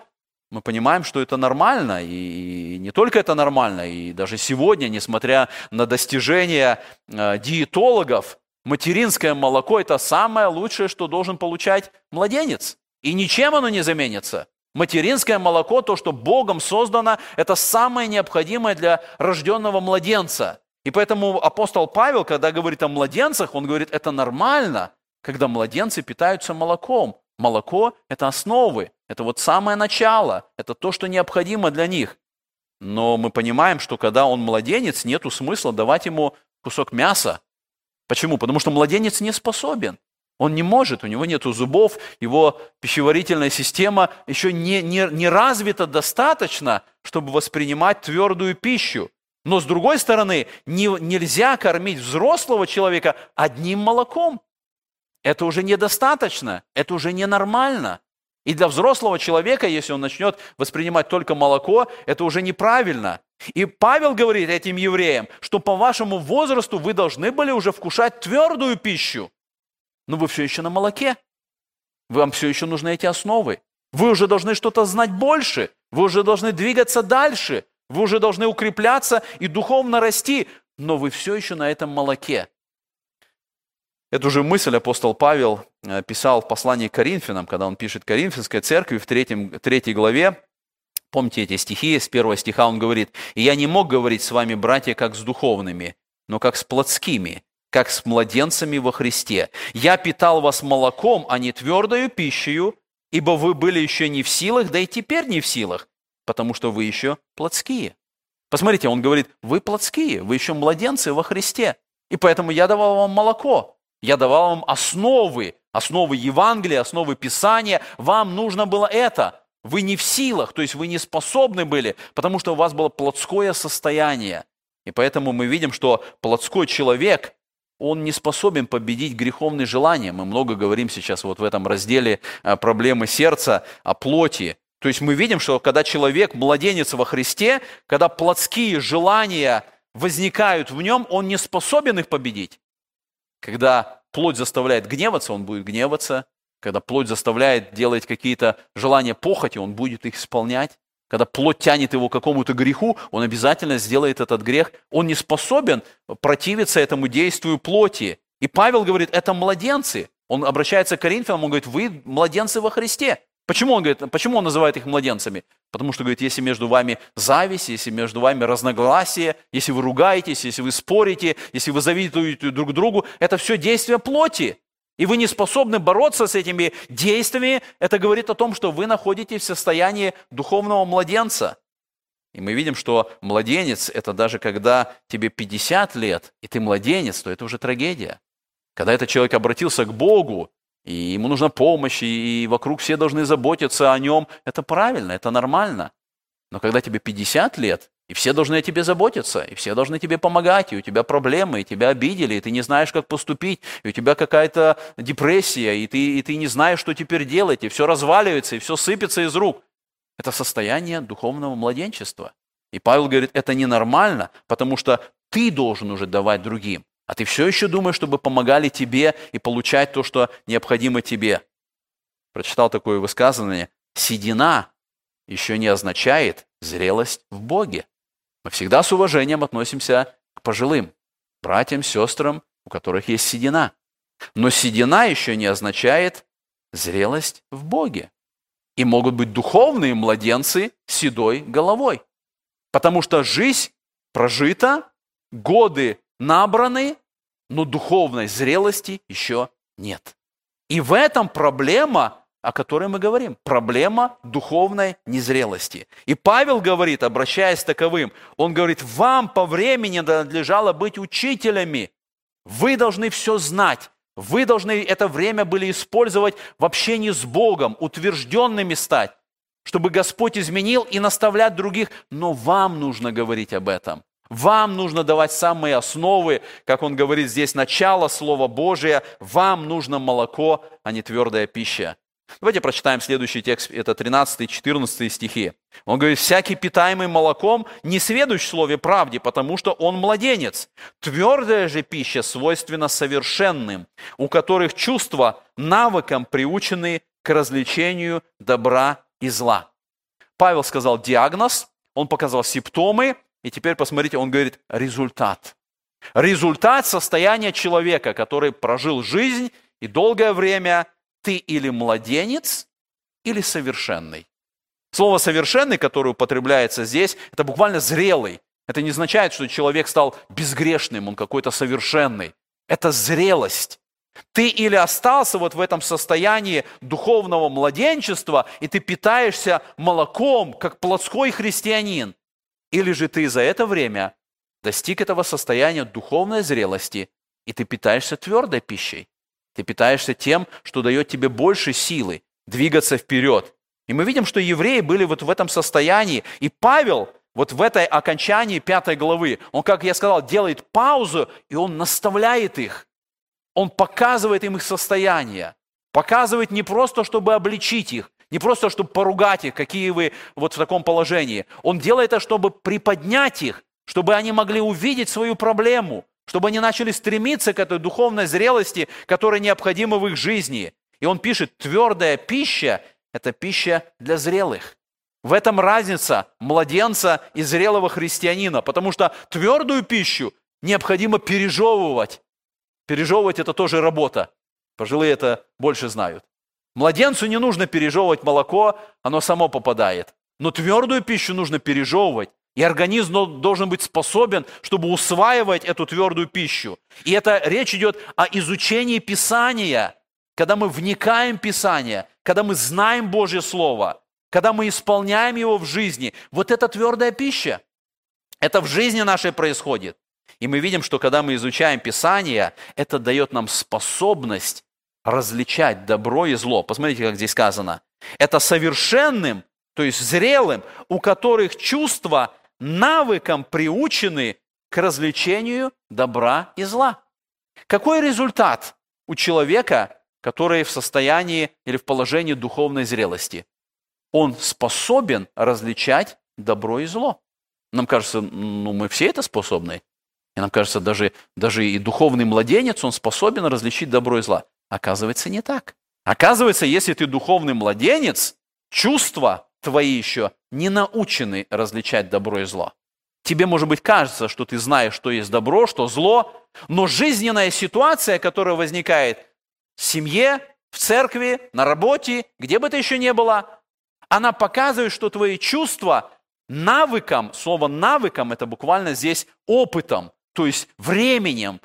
мы понимаем, что это нормально, и не только это нормально, и даже сегодня, несмотря на достижения э, диетологов, материнское молоко – это самое лучшее, что должен получать младенец. И ничем оно не заменится. Материнское молоко, то, что Богом создано, это самое необходимое для рожденного младенца. И поэтому апостол Павел, когда говорит о младенцах, он говорит, это нормально, когда младенцы питаются молоком. Молоко – это основы, это вот самое начало, это то, что необходимо для них. Но мы понимаем, что когда он младенец, нет смысла давать ему кусок мяса. Почему? Потому что младенец не способен. Он не может, у него нет зубов, его пищеварительная система еще не, не, не развита достаточно, чтобы воспринимать твердую пищу. Но с другой стороны, не, нельзя кормить взрослого человека одним молоком. Это уже недостаточно, это уже ненормально. И для взрослого человека, если он начнет воспринимать только молоко, это уже неправильно. И Павел говорит этим евреям, что по вашему возрасту вы должны были уже вкушать твердую пищу но вы все еще на молоке. Вам все еще нужны эти основы. Вы уже должны что-то знать больше. Вы уже должны двигаться дальше. Вы уже должны укрепляться и духовно расти. Но вы все еще на этом молоке. Эту же мысль апостол Павел э, писал в послании к Коринфянам, когда он пишет Коринфянской церкви в третьем, третьей главе. Помните эти стихи? С первого стиха он говорит, «И я не мог говорить с вами, братья, как с духовными, но как с плотскими, как с младенцами во Христе. Я питал вас молоком, а не твердою пищей, ибо вы были еще не в силах, да и теперь не в силах, потому что вы еще плотские. Посмотрите, он говорит, вы плотские, вы еще младенцы во Христе. И поэтому я давал вам молоко, я давал вам основы, основы Евангелия, основы Писания. Вам нужно было это. Вы не в силах, то есть вы не способны были, потому что у вас было плотское состояние. И поэтому мы видим, что плотской человек, он не способен победить греховные желания. Мы много говорим сейчас вот в этом разделе э, проблемы сердца, о плоти. То есть мы видим, что когда человек младенец во Христе, когда плотские желания возникают в нем, он не способен их победить. Когда плоть заставляет гневаться, он будет гневаться. Когда плоть заставляет делать какие-то желания похоти, он будет их исполнять. Когда плоть тянет его к какому-то греху, он обязательно сделает этот грех. Он не способен противиться этому действию плоти. И Павел говорит, это младенцы. Он обращается к Коринфянам, он говорит, вы младенцы во Христе. Почему он, говорит, почему он называет их младенцами? Потому что, говорит, если между вами зависть, если между вами разногласие, если вы ругаетесь, если вы спорите, если вы завидуете друг другу, это все действия плоти. И вы не способны бороться с этими действиями, это говорит о том, что вы находитесь в состоянии духовного младенца. И мы видим, что младенец – это даже когда тебе 50 лет, и ты младенец, то это уже трагедия. Когда этот человек обратился к Богу, и ему нужна помощь, и вокруг все должны заботиться о нем, это правильно, это нормально. Но когда тебе 50 лет, и все должны о тебе заботиться, и все должны тебе помогать, и у тебя проблемы, и тебя обидели, и ты не знаешь, как поступить, и у тебя какая-то депрессия, и ты, и ты не знаешь, что теперь делать, и все разваливается, и все сыпется из рук. Это состояние духовного младенчества. И Павел говорит, это ненормально, потому что ты должен уже давать другим, а ты все еще думаешь, чтобы помогали тебе и получать то, что необходимо тебе. Прочитал такое высказывание. Седина еще не означает зрелость в Боге. Мы всегда с уважением относимся к пожилым, братьям, сестрам, у которых есть седина. Но седина еще не означает зрелость в Боге. И могут быть духовные младенцы седой головой. Потому что жизнь прожита, годы набраны, но духовной зрелости еще нет. И в этом проблема о которой мы говорим. Проблема духовной незрелости. И Павел говорит, обращаясь таковым, он говорит, вам по времени надлежало быть учителями. Вы должны все знать. Вы должны это время были использовать в общении с Богом, утвержденными стать, чтобы Господь изменил и наставлять других. Но вам нужно говорить об этом. Вам нужно давать самые основы, как он говорит здесь, начало Слова Божия. Вам нужно молоко, а не твердая пища. Давайте прочитаем следующий текст, это 13-14 стихи. Он говорит, «Всякий питаемый молоком не сведущ в слове правде, потому что он младенец. Твердая же пища свойственна совершенным, у которых чувства навыком приучены к развлечению добра и зла». Павел сказал диагноз, он показал симптомы, и теперь посмотрите, он говорит результат. Результат состояния человека, который прожил жизнь и долгое время ты или младенец, или совершенный. Слово «совершенный», которое употребляется здесь, это буквально зрелый. Это не означает, что человек стал безгрешным, он какой-то совершенный. Это зрелость. Ты или остался вот в этом состоянии духовного младенчества, и ты питаешься молоком, как плотской христианин, или же ты за это время достиг этого состояния духовной зрелости, и ты питаешься твердой пищей. Ты питаешься тем, что дает тебе больше силы двигаться вперед. И мы видим, что евреи были вот в этом состоянии. И Павел вот в этой окончании пятой главы, он, как я сказал, делает паузу, и он наставляет их. Он показывает им их состояние. Показывает не просто, чтобы обличить их, не просто, чтобы поругать их, какие вы вот в таком положении. Он делает это, чтобы приподнять их, чтобы они могли увидеть свою проблему, чтобы они начали стремиться к этой духовной зрелости, которая необходима в их жизни. И он пишет, твердая пища – это пища для зрелых. В этом разница младенца и зрелого христианина, потому что твердую пищу необходимо пережевывать. Пережевывать – это тоже работа. Пожилые это больше знают. Младенцу не нужно пережевывать молоко, оно само попадает. Но твердую пищу нужно пережевывать. И организм должен быть способен, чтобы усваивать эту твердую пищу. И это речь идет о изучении Писания, когда мы вникаем в Писание, когда мы знаем Божье Слово, когда мы исполняем его в жизни. Вот это твердая пища. Это в жизни нашей происходит. И мы видим, что когда мы изучаем Писание, это дает нам способность различать добро и зло. Посмотрите, как здесь сказано. Это совершенным, то есть зрелым, у которых чувства навыкам приучены к развлечению добра и зла. Какой результат у человека, который в состоянии или в положении духовной зрелости? Он способен различать добро и зло. Нам кажется, ну мы все это способны. И нам кажется, даже, даже и духовный младенец, он способен различить добро и зло. Оказывается, не так. Оказывается, если ты духовный младенец, чувства твои еще не научены различать добро и зло. Тебе, может быть, кажется, что ты знаешь, что есть добро, что зло, но жизненная ситуация, которая возникает в семье, в церкви, на работе, где бы ты еще не была, она показывает, что твои чувства навыком, слово навыком, это буквально здесь опытом, то есть временем,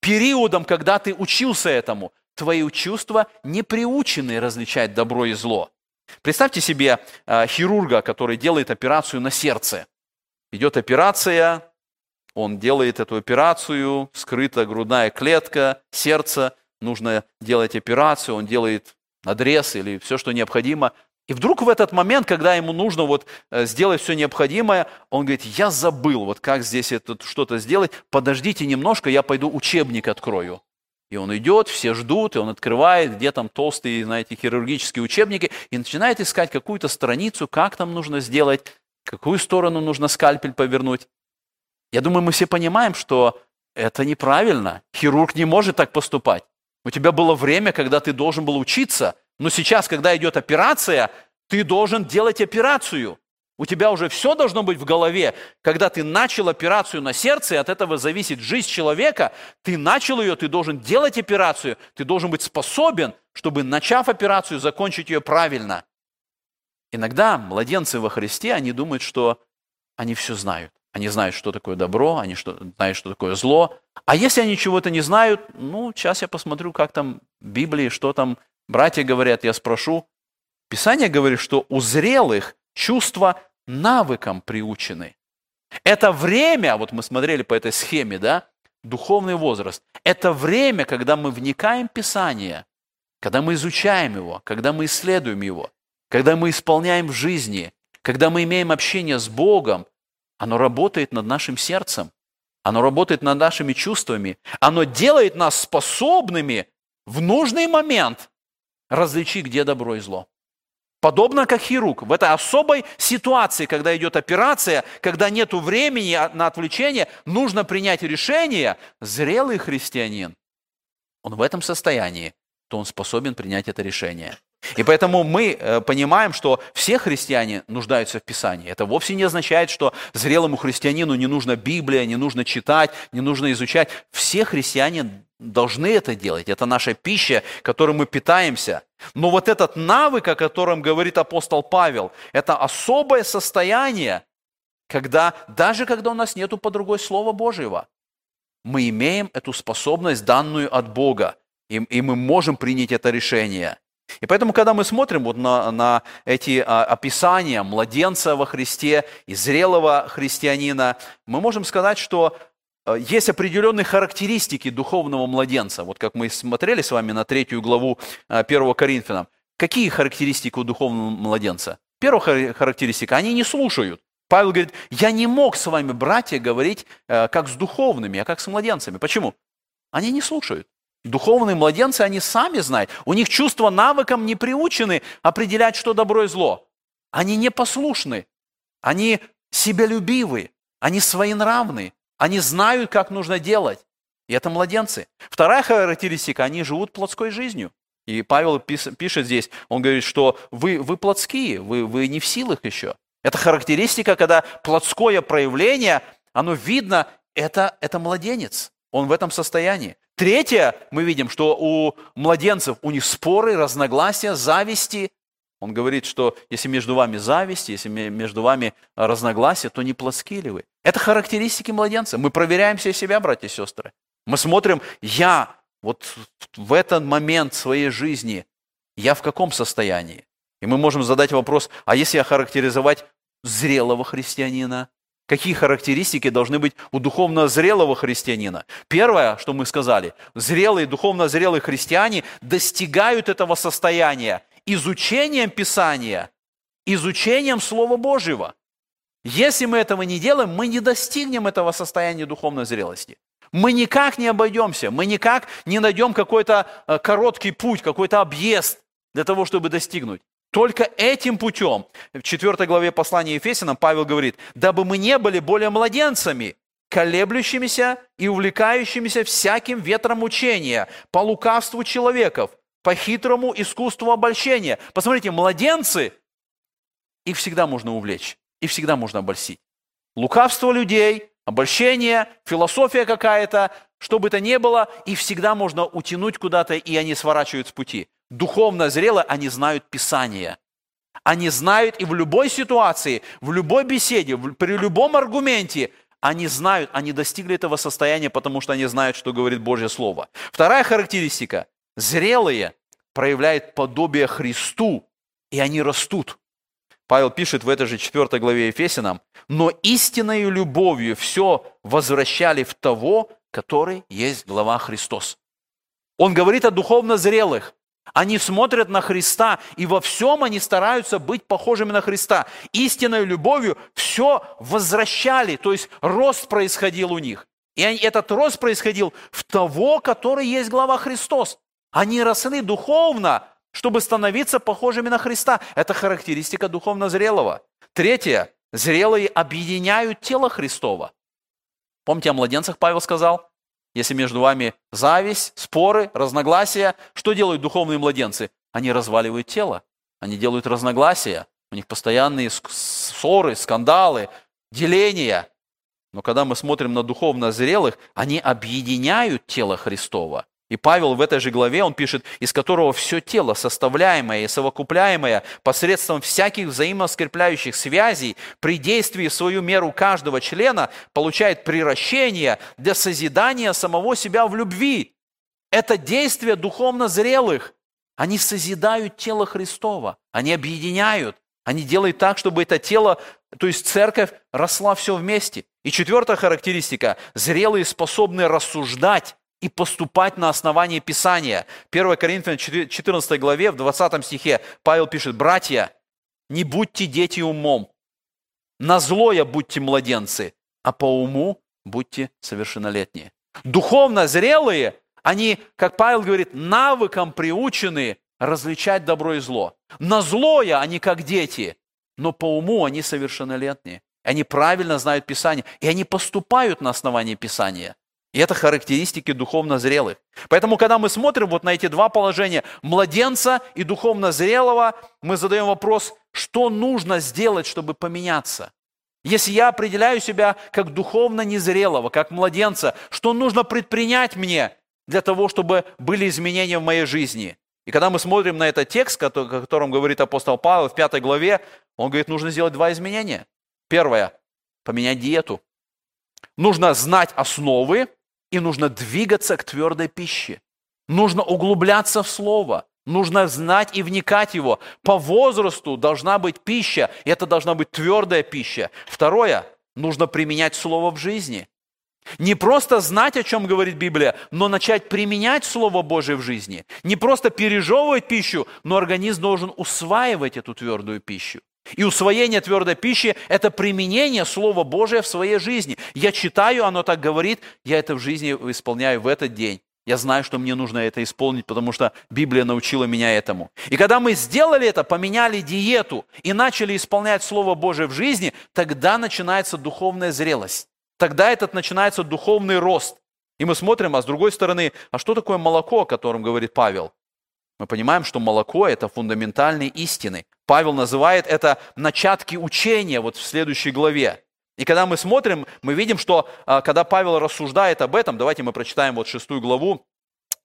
периодом, когда ты учился этому, твои чувства не приучены различать добро и зло. Представьте себе э, хирурга, который делает операцию на сердце. Идет операция, он делает эту операцию, скрыта грудная клетка, сердце, нужно делать операцию, он делает надрез или все, что необходимо. И вдруг в этот момент, когда ему нужно вот э, сделать все необходимое, он говорит, я забыл, вот как здесь это что-то сделать, подождите немножко, я пойду учебник открою. И он идет, все ждут, и он открывает, где там толстые, знаете, хирургические учебники, и начинает искать какую-то страницу, как там нужно сделать, какую сторону нужно скальпель повернуть. Я думаю, мы все понимаем, что это неправильно. Хирург не может так поступать. У тебя было время, когда ты должен был учиться, но сейчас, когда идет операция, ты должен делать операцию. У тебя уже все должно быть в голове. Когда ты начал операцию на сердце, и от этого зависит жизнь человека, ты начал ее, ты должен делать операцию, ты должен быть способен, чтобы, начав операцию, закончить ее правильно. Иногда младенцы во Христе, они думают, что они все знают. Они знают, что такое добро, они что, знают, что такое зло. А если они чего-то не знают, ну, сейчас я посмотрю, как там в Библии, что там братья говорят, я спрошу. Писание говорит, что у зрелых чувства навыкам приучены. Это время, вот мы смотрели по этой схеме, да, духовный возраст. Это время, когда мы вникаем в Писание, когда мы изучаем его, когда мы исследуем его, когда мы исполняем в жизни, когда мы имеем общение с Богом, оно работает над нашим сердцем, оно работает над нашими чувствами, оно делает нас способными в нужный момент различить, где добро и зло. Подобно как хирург, в этой особой ситуации, когда идет операция, когда нет времени на отвлечение, нужно принять решение, зрелый христианин, он в этом состоянии, то он способен принять это решение. И поэтому мы э, понимаем, что все христиане нуждаются в Писании. Это вовсе не означает, что зрелому христианину не нужно Библия, не нужно читать, не нужно изучать. Все христиане должны это делать. Это наша пища, которой мы питаемся. Но вот этот навык, о котором говорит апостол Павел, это особое состояние, когда даже когда у нас нету по другой Слова Божьего, мы имеем эту способность, данную от Бога, и, и мы можем принять это решение. И поэтому, когда мы смотрим вот на, на эти а, описания младенца во Христе и зрелого христианина, мы можем сказать, что Э, есть определенные характеристики духовного младенца. Вот как мы смотрели с вами на третью главу 1 э, Коринфянам. Какие характеристики у духовного младенца? Первая характеристика – они не слушают. Павел говорит, я не мог с вами, братья, говорить как с духовными, а как с младенцами. Почему? Они не слушают. Духовные младенцы, они сами знают. У них чувства навыкам не приучены определять, что добро и зло. Они непослушны. Они себялюбивы. Они своенравны. Они знают, как нужно делать. И это младенцы. Вторая характеристика, они живут плотской жизнью. И Павел пишет здесь, он говорит, что вы, вы плотские, вы, вы не в силах еще. Это характеристика, когда плотское проявление, оно видно, это, это младенец. Он в этом состоянии. Третье, мы видим, что у младенцев, у них споры, разногласия, зависти. Он говорит, что если между вами зависть, если между вами разногласия, то не плоски ли вы? Это характеристики младенца. Мы проверяем все себя, братья и сестры. Мы смотрим, я вот в этот момент своей жизни, я в каком состоянии? И мы можем задать вопрос, а если охарактеризовать зрелого христианина? Какие характеристики должны быть у духовно зрелого христианина? Первое, что мы сказали, зрелые, духовно зрелые христиане достигают этого состояния изучением Писания, изучением Слова Божьего. Если мы этого не делаем, мы не достигнем этого состояния духовной зрелости. Мы никак не обойдемся, мы никак не найдем какой-то э, короткий путь, какой-то объезд для того, чтобы достигнуть. Только этим путем, в 4 главе послания Ефесянам Павел говорит, дабы мы не были более младенцами, колеблющимися и увлекающимися всяким ветром учения, по лукавству человеков, по хитрому искусству обольщения. Посмотрите, младенцы, их всегда можно увлечь, их всегда можно обольстить. Лукавство людей, обольщение, философия какая-то, что бы то ни было, их всегда можно утянуть куда-то, и они сворачивают с пути. Духовно зрело, они знают Писание. Они знают и в любой ситуации, в любой беседе, при любом аргументе, они знают, они достигли этого состояния, потому что они знают, что говорит Божье Слово. Вторая характеристика Зрелые проявляют подобие Христу, и они растут. Павел пишет в этой же 4 главе Ефесянам, «Но истинной любовью все возвращали в того, который есть глава Христос». Он говорит о духовно зрелых. Они смотрят на Христа, и во всем они стараются быть похожими на Христа. Истинной любовью все возвращали, то есть рост происходил у них. И этот рост происходил в того, который есть глава Христос. Они росли духовно, чтобы становиться похожими на Христа. Это характеристика духовно зрелого. Третье. Зрелые объединяют тело Христова. Помните, о младенцах Павел сказал? Если между вами зависть, споры, разногласия, что делают духовные младенцы? Они разваливают тело, они делают разногласия, у них постоянные ссоры, скандалы, деления. Но когда мы смотрим на духовно зрелых, они объединяют тело Христова. И Павел в этой же главе, он пишет, из которого все тело, составляемое и совокупляемое посредством всяких взаимоскрепляющих связей, при действии в свою меру каждого члена, получает приращение для созидания самого себя в любви. Это действие духовно зрелых. Они созидают тело Христова, они объединяют, они делают так, чтобы это тело, то есть церковь, росла все вместе. И четвертая характеристика – зрелые способны рассуждать и поступать на основании Писания. 1 Коринфянам 14 главе, в 20 стихе Павел пишет, «Братья, не будьте дети умом, на злое будьте младенцы, а по уму будьте совершеннолетние». Духовно зрелые, они, как Павел говорит, навыкам приучены различать добро и зло. На злое они как дети, но по уму они совершеннолетние. Они правильно знают Писание, и они поступают на основании Писания. И это характеристики духовно зрелых. Поэтому, когда мы смотрим вот на эти два положения, младенца и духовно зрелого, мы задаем вопрос, что нужно сделать, чтобы поменяться? Если я определяю себя как духовно незрелого, как младенца, что нужно предпринять мне для того, чтобы были изменения в моей жизни? И когда мы смотрим на этот текст, о котором говорит апостол Павел в пятой главе, он говорит, нужно сделать два изменения. Первое – поменять диету. Нужно знать основы, и нужно двигаться к твердой пище. Нужно углубляться в Слово. Нужно знать и вникать его. По возрасту должна быть пища, и это должна быть твердая пища. Второе, нужно применять Слово в жизни. Не просто знать, о чем говорит Библия, но начать применять Слово Божие в жизни. Не просто пережевывать пищу, но организм должен усваивать эту твердую пищу. И усвоение твердой пищи – это применение Слова Божия в своей жизни. Я читаю, оно так говорит, я это в жизни исполняю в этот день. Я знаю, что мне нужно это исполнить, потому что Библия научила меня этому. И когда мы сделали это, поменяли диету и начали исполнять Слово Божие в жизни, тогда начинается духовная зрелость. Тогда этот начинается духовный рост. И мы смотрим, а с другой стороны, а что такое молоко, о котором говорит Павел? Мы понимаем, что молоко – это фундаментальные истины. Павел называет это начатки учения вот в следующей главе. И когда мы смотрим, мы видим, что а, когда Павел рассуждает об этом, давайте мы прочитаем вот шестую главу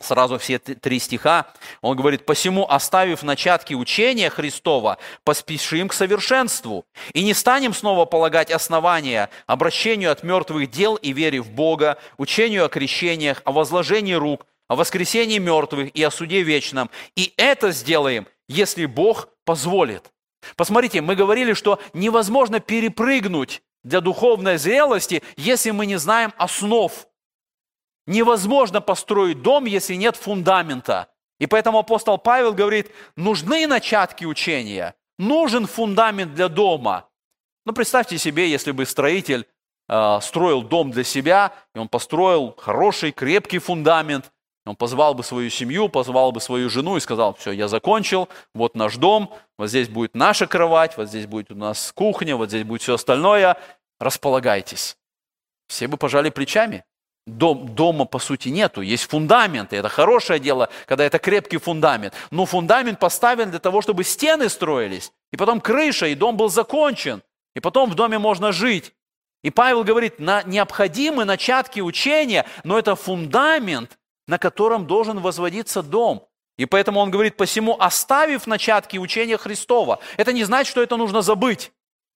сразу все три стиха, он говорит, «Посему, оставив начатки учения Христова, поспешим к совершенству, и не станем снова полагать основания обращению от мертвых дел и вере в Бога, учению о крещениях, о возложении рук, о воскресении мертвых и о суде вечном. И это сделаем, если Бог позволит». Посмотрите, мы говорили, что невозможно перепрыгнуть для духовной зрелости, если мы не знаем основ – Невозможно построить дом, если нет фундамента. И поэтому апостол Павел говорит, нужны начатки учения, нужен фундамент для дома. Ну, представьте себе, если бы строитель э, строил дом для себя, и он построил хороший, крепкий фундамент, он позвал бы свою семью, позвал бы свою жену и сказал, все, я закончил, вот наш дом, вот здесь будет наша кровать, вот здесь будет у нас кухня, вот здесь будет все остальное, располагайтесь. Все бы пожали плечами. Дом, дома, по сути, нету. Есть фундамент, и это хорошее дело, когда это крепкий фундамент. Но фундамент поставлен для того, чтобы стены строились, и потом крыша, и дом был закончен, и потом в доме можно жить. И Павел говорит, на необходимы начатки учения, но это фундамент, на котором должен возводиться дом. И поэтому он говорит, посему оставив начатки учения Христова. Это не значит, что это нужно забыть.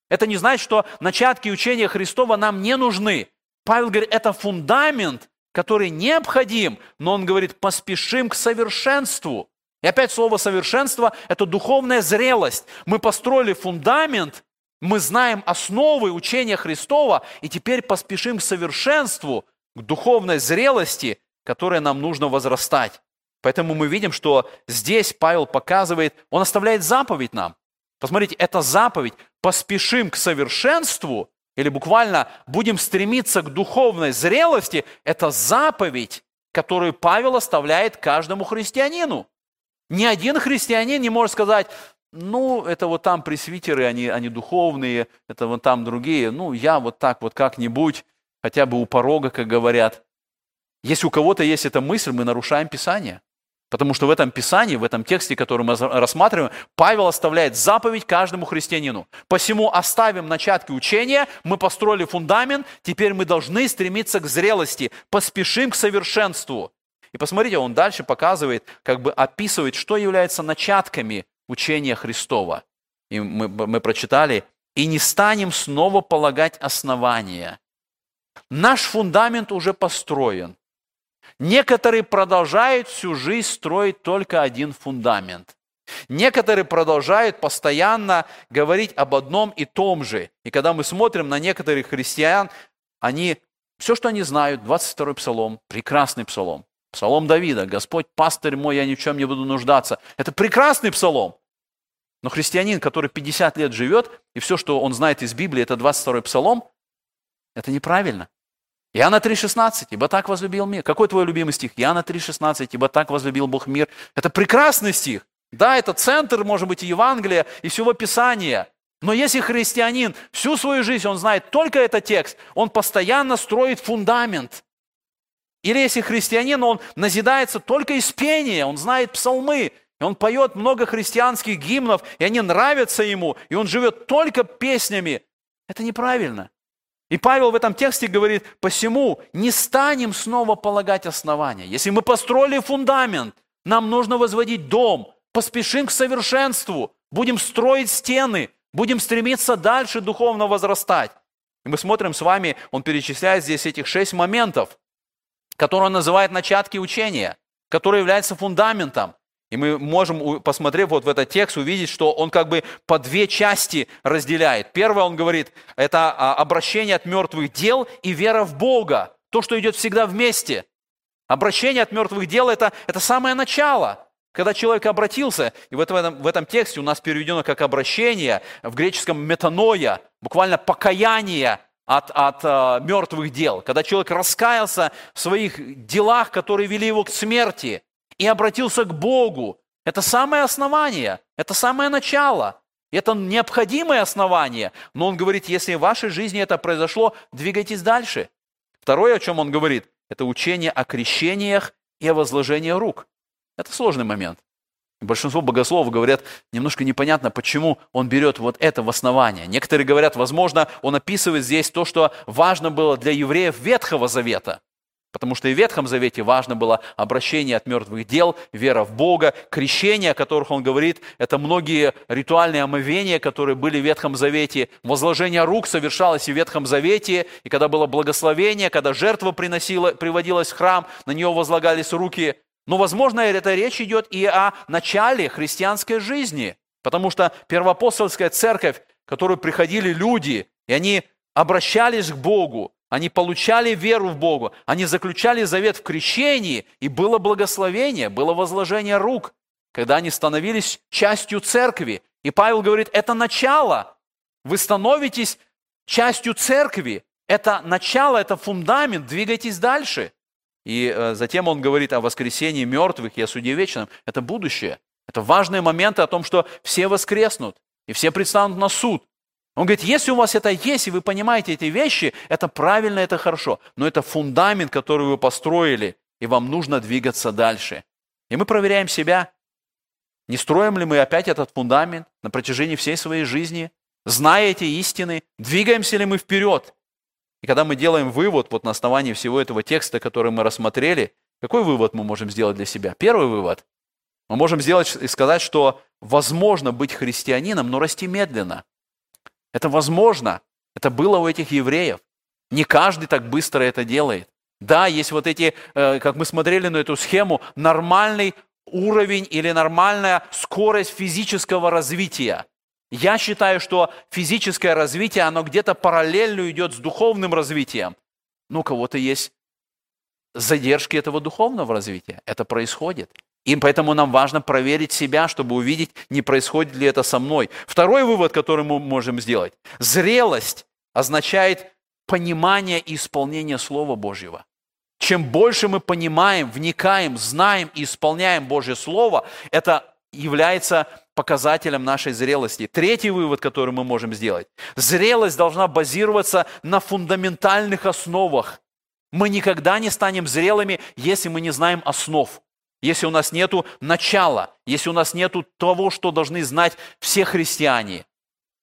Это не значит, что начатки учения Христова нам не нужны. Павел говорит, это фундамент, который необходим, но он говорит, поспешим к совершенству. И опять слово совершенство – это духовная зрелость. Мы построили фундамент, мы знаем основы учения Христова, и теперь поспешим к совершенству, к духовной зрелости, которой нам нужно возрастать. Поэтому мы видим, что здесь Павел показывает, он оставляет заповедь нам. Посмотрите, это заповедь. Поспешим к совершенству, или буквально будем стремиться к духовной зрелости, это заповедь, которую Павел оставляет каждому христианину. Ни один христианин не может сказать, ну, это вот там пресвитеры, они, они духовные, это вот там другие, ну, я вот так вот как-нибудь, хотя бы у порога, как говорят. Если у кого-то есть эта мысль, мы нарушаем Писание. Потому что в этом Писании, в этом тексте, который мы рассматриваем, Павел оставляет заповедь каждому христианину. Посему оставим начатки учения, мы построили фундамент, теперь мы должны стремиться к зрелости, поспешим к совершенству. И посмотрите, он дальше показывает, как бы описывает, что является начатками учения Христова. И мы, мы прочитали, «И не станем снова полагать основания». Наш фундамент уже построен – Некоторые продолжают всю жизнь строить только один фундамент. Некоторые продолжают постоянно говорить об одном и том же. И когда мы смотрим на некоторых христиан, они, все, что они знают, 22-й псалом, прекрасный псалом. Псалом Давида, Господь, пастырь мой, я ни в чем не буду нуждаться. Это прекрасный псалом. Но христианин, который 50 лет живет, и все, что он знает из Библии, это 22-й псалом, это неправильно. Иоанна 3,16, ибо так возлюбил мир. Какой твой любимый стих? Иоанна 3,16, ибо так возлюбил Бог мир. Это прекрасный стих. Да, это центр, может быть, и Евангелия, и всего Писания. Но если христианин всю свою жизнь, он знает только этот текст, он постоянно строит фундамент. Или если христианин, он назидается только из пения, он знает псалмы, и он поет много христианских гимнов, и они нравятся ему, и он живет только песнями. Это неправильно. И Павел в этом тексте говорит, посему не станем снова полагать основания. Если мы построили фундамент, нам нужно возводить дом, поспешим к совершенству, будем строить стены, будем стремиться дальше духовно возрастать. И мы смотрим с вами, он перечисляет здесь этих шесть моментов, которые он называет начатки учения, которые являются фундаментом. И мы можем, посмотрев вот в этот текст, увидеть, что он как бы по две части разделяет. Первое, он говорит, это а, обращение от мертвых дел и вера в Бога. То, что идет всегда вместе. Обращение от мертвых дел это, – это самое начало. Когда человек обратился, и в этом, в этом тексте у нас переведено как обращение, в греческом метаноя, буквально покаяние от, от uh, мертвых дел. Когда человек раскаялся в своих делах, которые вели его к смерти, и обратился к Богу. Это самое основание, это самое начало. Это необходимое основание. Но он говорит, если в вашей жизни это произошло, двигайтесь дальше. Второе, о чем он говорит, это учение о крещениях и о возложении рук. Это сложный момент. Большинство богословов говорят, немножко непонятно, почему он берет вот это в основание. Некоторые говорят, возможно, он описывает здесь то, что важно было для евреев Ветхого Завета. Потому что и в Ветхом Завете важно было обращение от мертвых дел, вера в Бога, крещение, о которых он говорит, это многие ритуальные омовения, которые были в Ветхом Завете. Возложение рук совершалось и в Ветхом Завете, и когда было благословение, когда жертва приносила, приводилась в храм, на нее возлагались руки. Но, возможно, эта речь идет и о начале христианской жизни, потому что первоапостольская церковь, в которую приходили люди, и они обращались к Богу, они получали веру в Богу, они заключали завет в крещении, и было благословение, было возложение рук, когда они становились частью церкви. И Павел говорит, это начало. Вы становитесь частью церкви. Это начало, это фундамент, двигайтесь дальше. И э, затем он говорит о воскресении мертвых и о суде вечном. Это будущее. Это важные моменты о том, что все воскреснут, и все предстанут на суд. Он говорит, если у вас это есть, и вы понимаете эти вещи, это правильно, это хорошо. Но это фундамент, который вы построили, и вам нужно двигаться дальше. И мы проверяем себя, не строим ли мы опять этот фундамент на протяжении всей своей жизни, зная эти истины, двигаемся ли мы вперед. И когда мы делаем вывод вот на основании всего этого текста, который мы рассмотрели, какой вывод мы можем сделать для себя? Первый вывод. Мы можем сделать и сказать, что возможно быть христианином, но расти медленно – это возможно. Это было у этих евреев. Не каждый так быстро это делает. Да, есть вот эти, э, как мы смотрели на эту схему, нормальный уровень или нормальная скорость физического развития. Я считаю, что физическое развитие, оно где-то параллельно идет с духовным развитием. Ну, у кого-то есть задержки этого духовного развития. Это происходит. И поэтому нам важно проверить себя, чтобы увидеть, не происходит ли это со мной. Второй вывод, который мы можем сделать. Зрелость означает понимание и исполнение Слова Божьего. Чем больше мы понимаем, вникаем, знаем и исполняем Божье Слово, это является показателем нашей зрелости. Третий вывод, который мы можем сделать. Зрелость должна базироваться на фундаментальных основах. Мы никогда не станем зрелыми, если мы не знаем основ если у нас нет начала, если у нас нет того, что должны знать все христиане.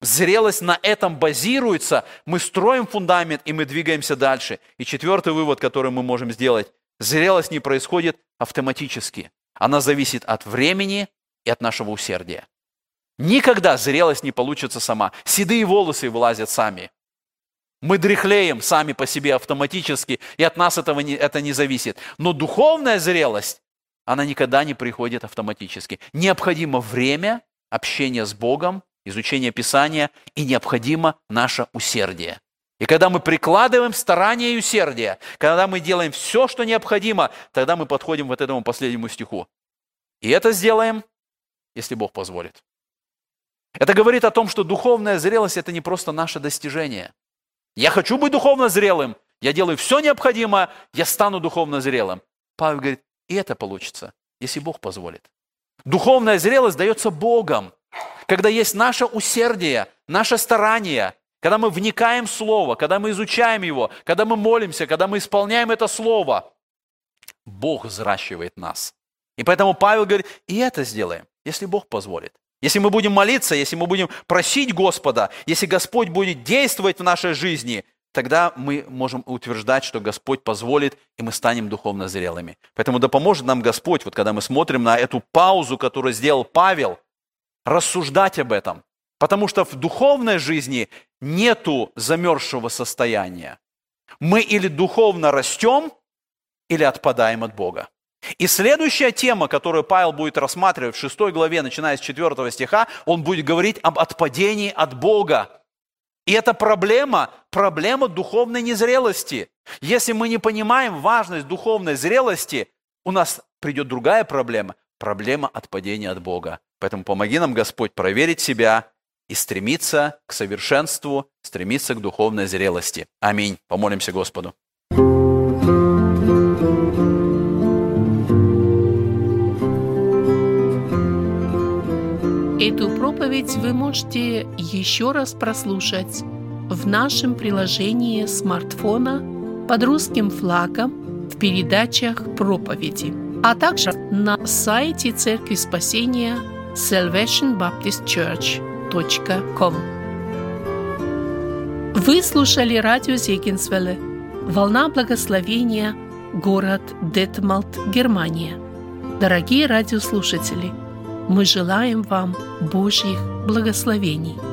Зрелость на этом базируется, мы строим фундамент и мы двигаемся дальше. И четвертый вывод, который мы можем сделать, зрелость не происходит автоматически. Она зависит от времени и от нашего усердия. Никогда зрелость не получится сама. Седые волосы вылазят сами. Мы дряхлеем сами по себе автоматически, и от нас этого не, это не зависит. Но духовная зрелость, она никогда не приходит автоматически. Необходимо время общения с Богом, изучение Писания, и необходимо наше усердие. И когда мы прикладываем старание и усердие, когда мы делаем все, что необходимо, тогда мы подходим вот этому последнему стиху. И это сделаем, если Бог позволит. Это говорит о том, что духовная зрелость – это не просто наше достижение. Я хочу быть духовно зрелым, я делаю все необходимое, я стану духовно зрелым. Павел говорит, и это получится, если Бог позволит. Духовная зрелость дается Богом, когда есть наше усердие, наше старание, когда мы вникаем в Слово, когда мы изучаем его, когда мы молимся, когда мы исполняем это Слово. Бог взращивает нас. И поэтому Павел говорит, и это сделаем, если Бог позволит. Если мы будем молиться, если мы будем просить Господа, если Господь будет действовать в нашей жизни, тогда мы можем утверждать, что Господь позволит, и мы станем духовно зрелыми. Поэтому да поможет нам Господь, вот когда мы смотрим на эту паузу, которую сделал Павел, рассуждать об этом. Потому что в духовной жизни нету замерзшего состояния. Мы или духовно растем, или отпадаем от Бога. И следующая тема, которую Павел будет рассматривать в 6 главе, начиная с 4 стиха, он будет говорить об отпадении от Бога. И это проблема, проблема духовной незрелости. Если мы не понимаем важность духовной зрелости, у нас придет другая проблема, проблема отпадения от Бога. Поэтому помоги нам, Господь, проверить себя и стремиться к совершенству, стремиться к духовной зрелости. Аминь. Помолимся Господу. Эту проповедь вы можете еще раз прослушать в нашем приложении смартфона под русским флагом в передачах проповеди, а также на сайте Церкви Спасения salvationbaptistchurch.com. Вы слушали радио Зегенсвелле «Волна благословения» город Детмалт, Германия. Дорогие радиослушатели, мы желаем вам Божьих благословений.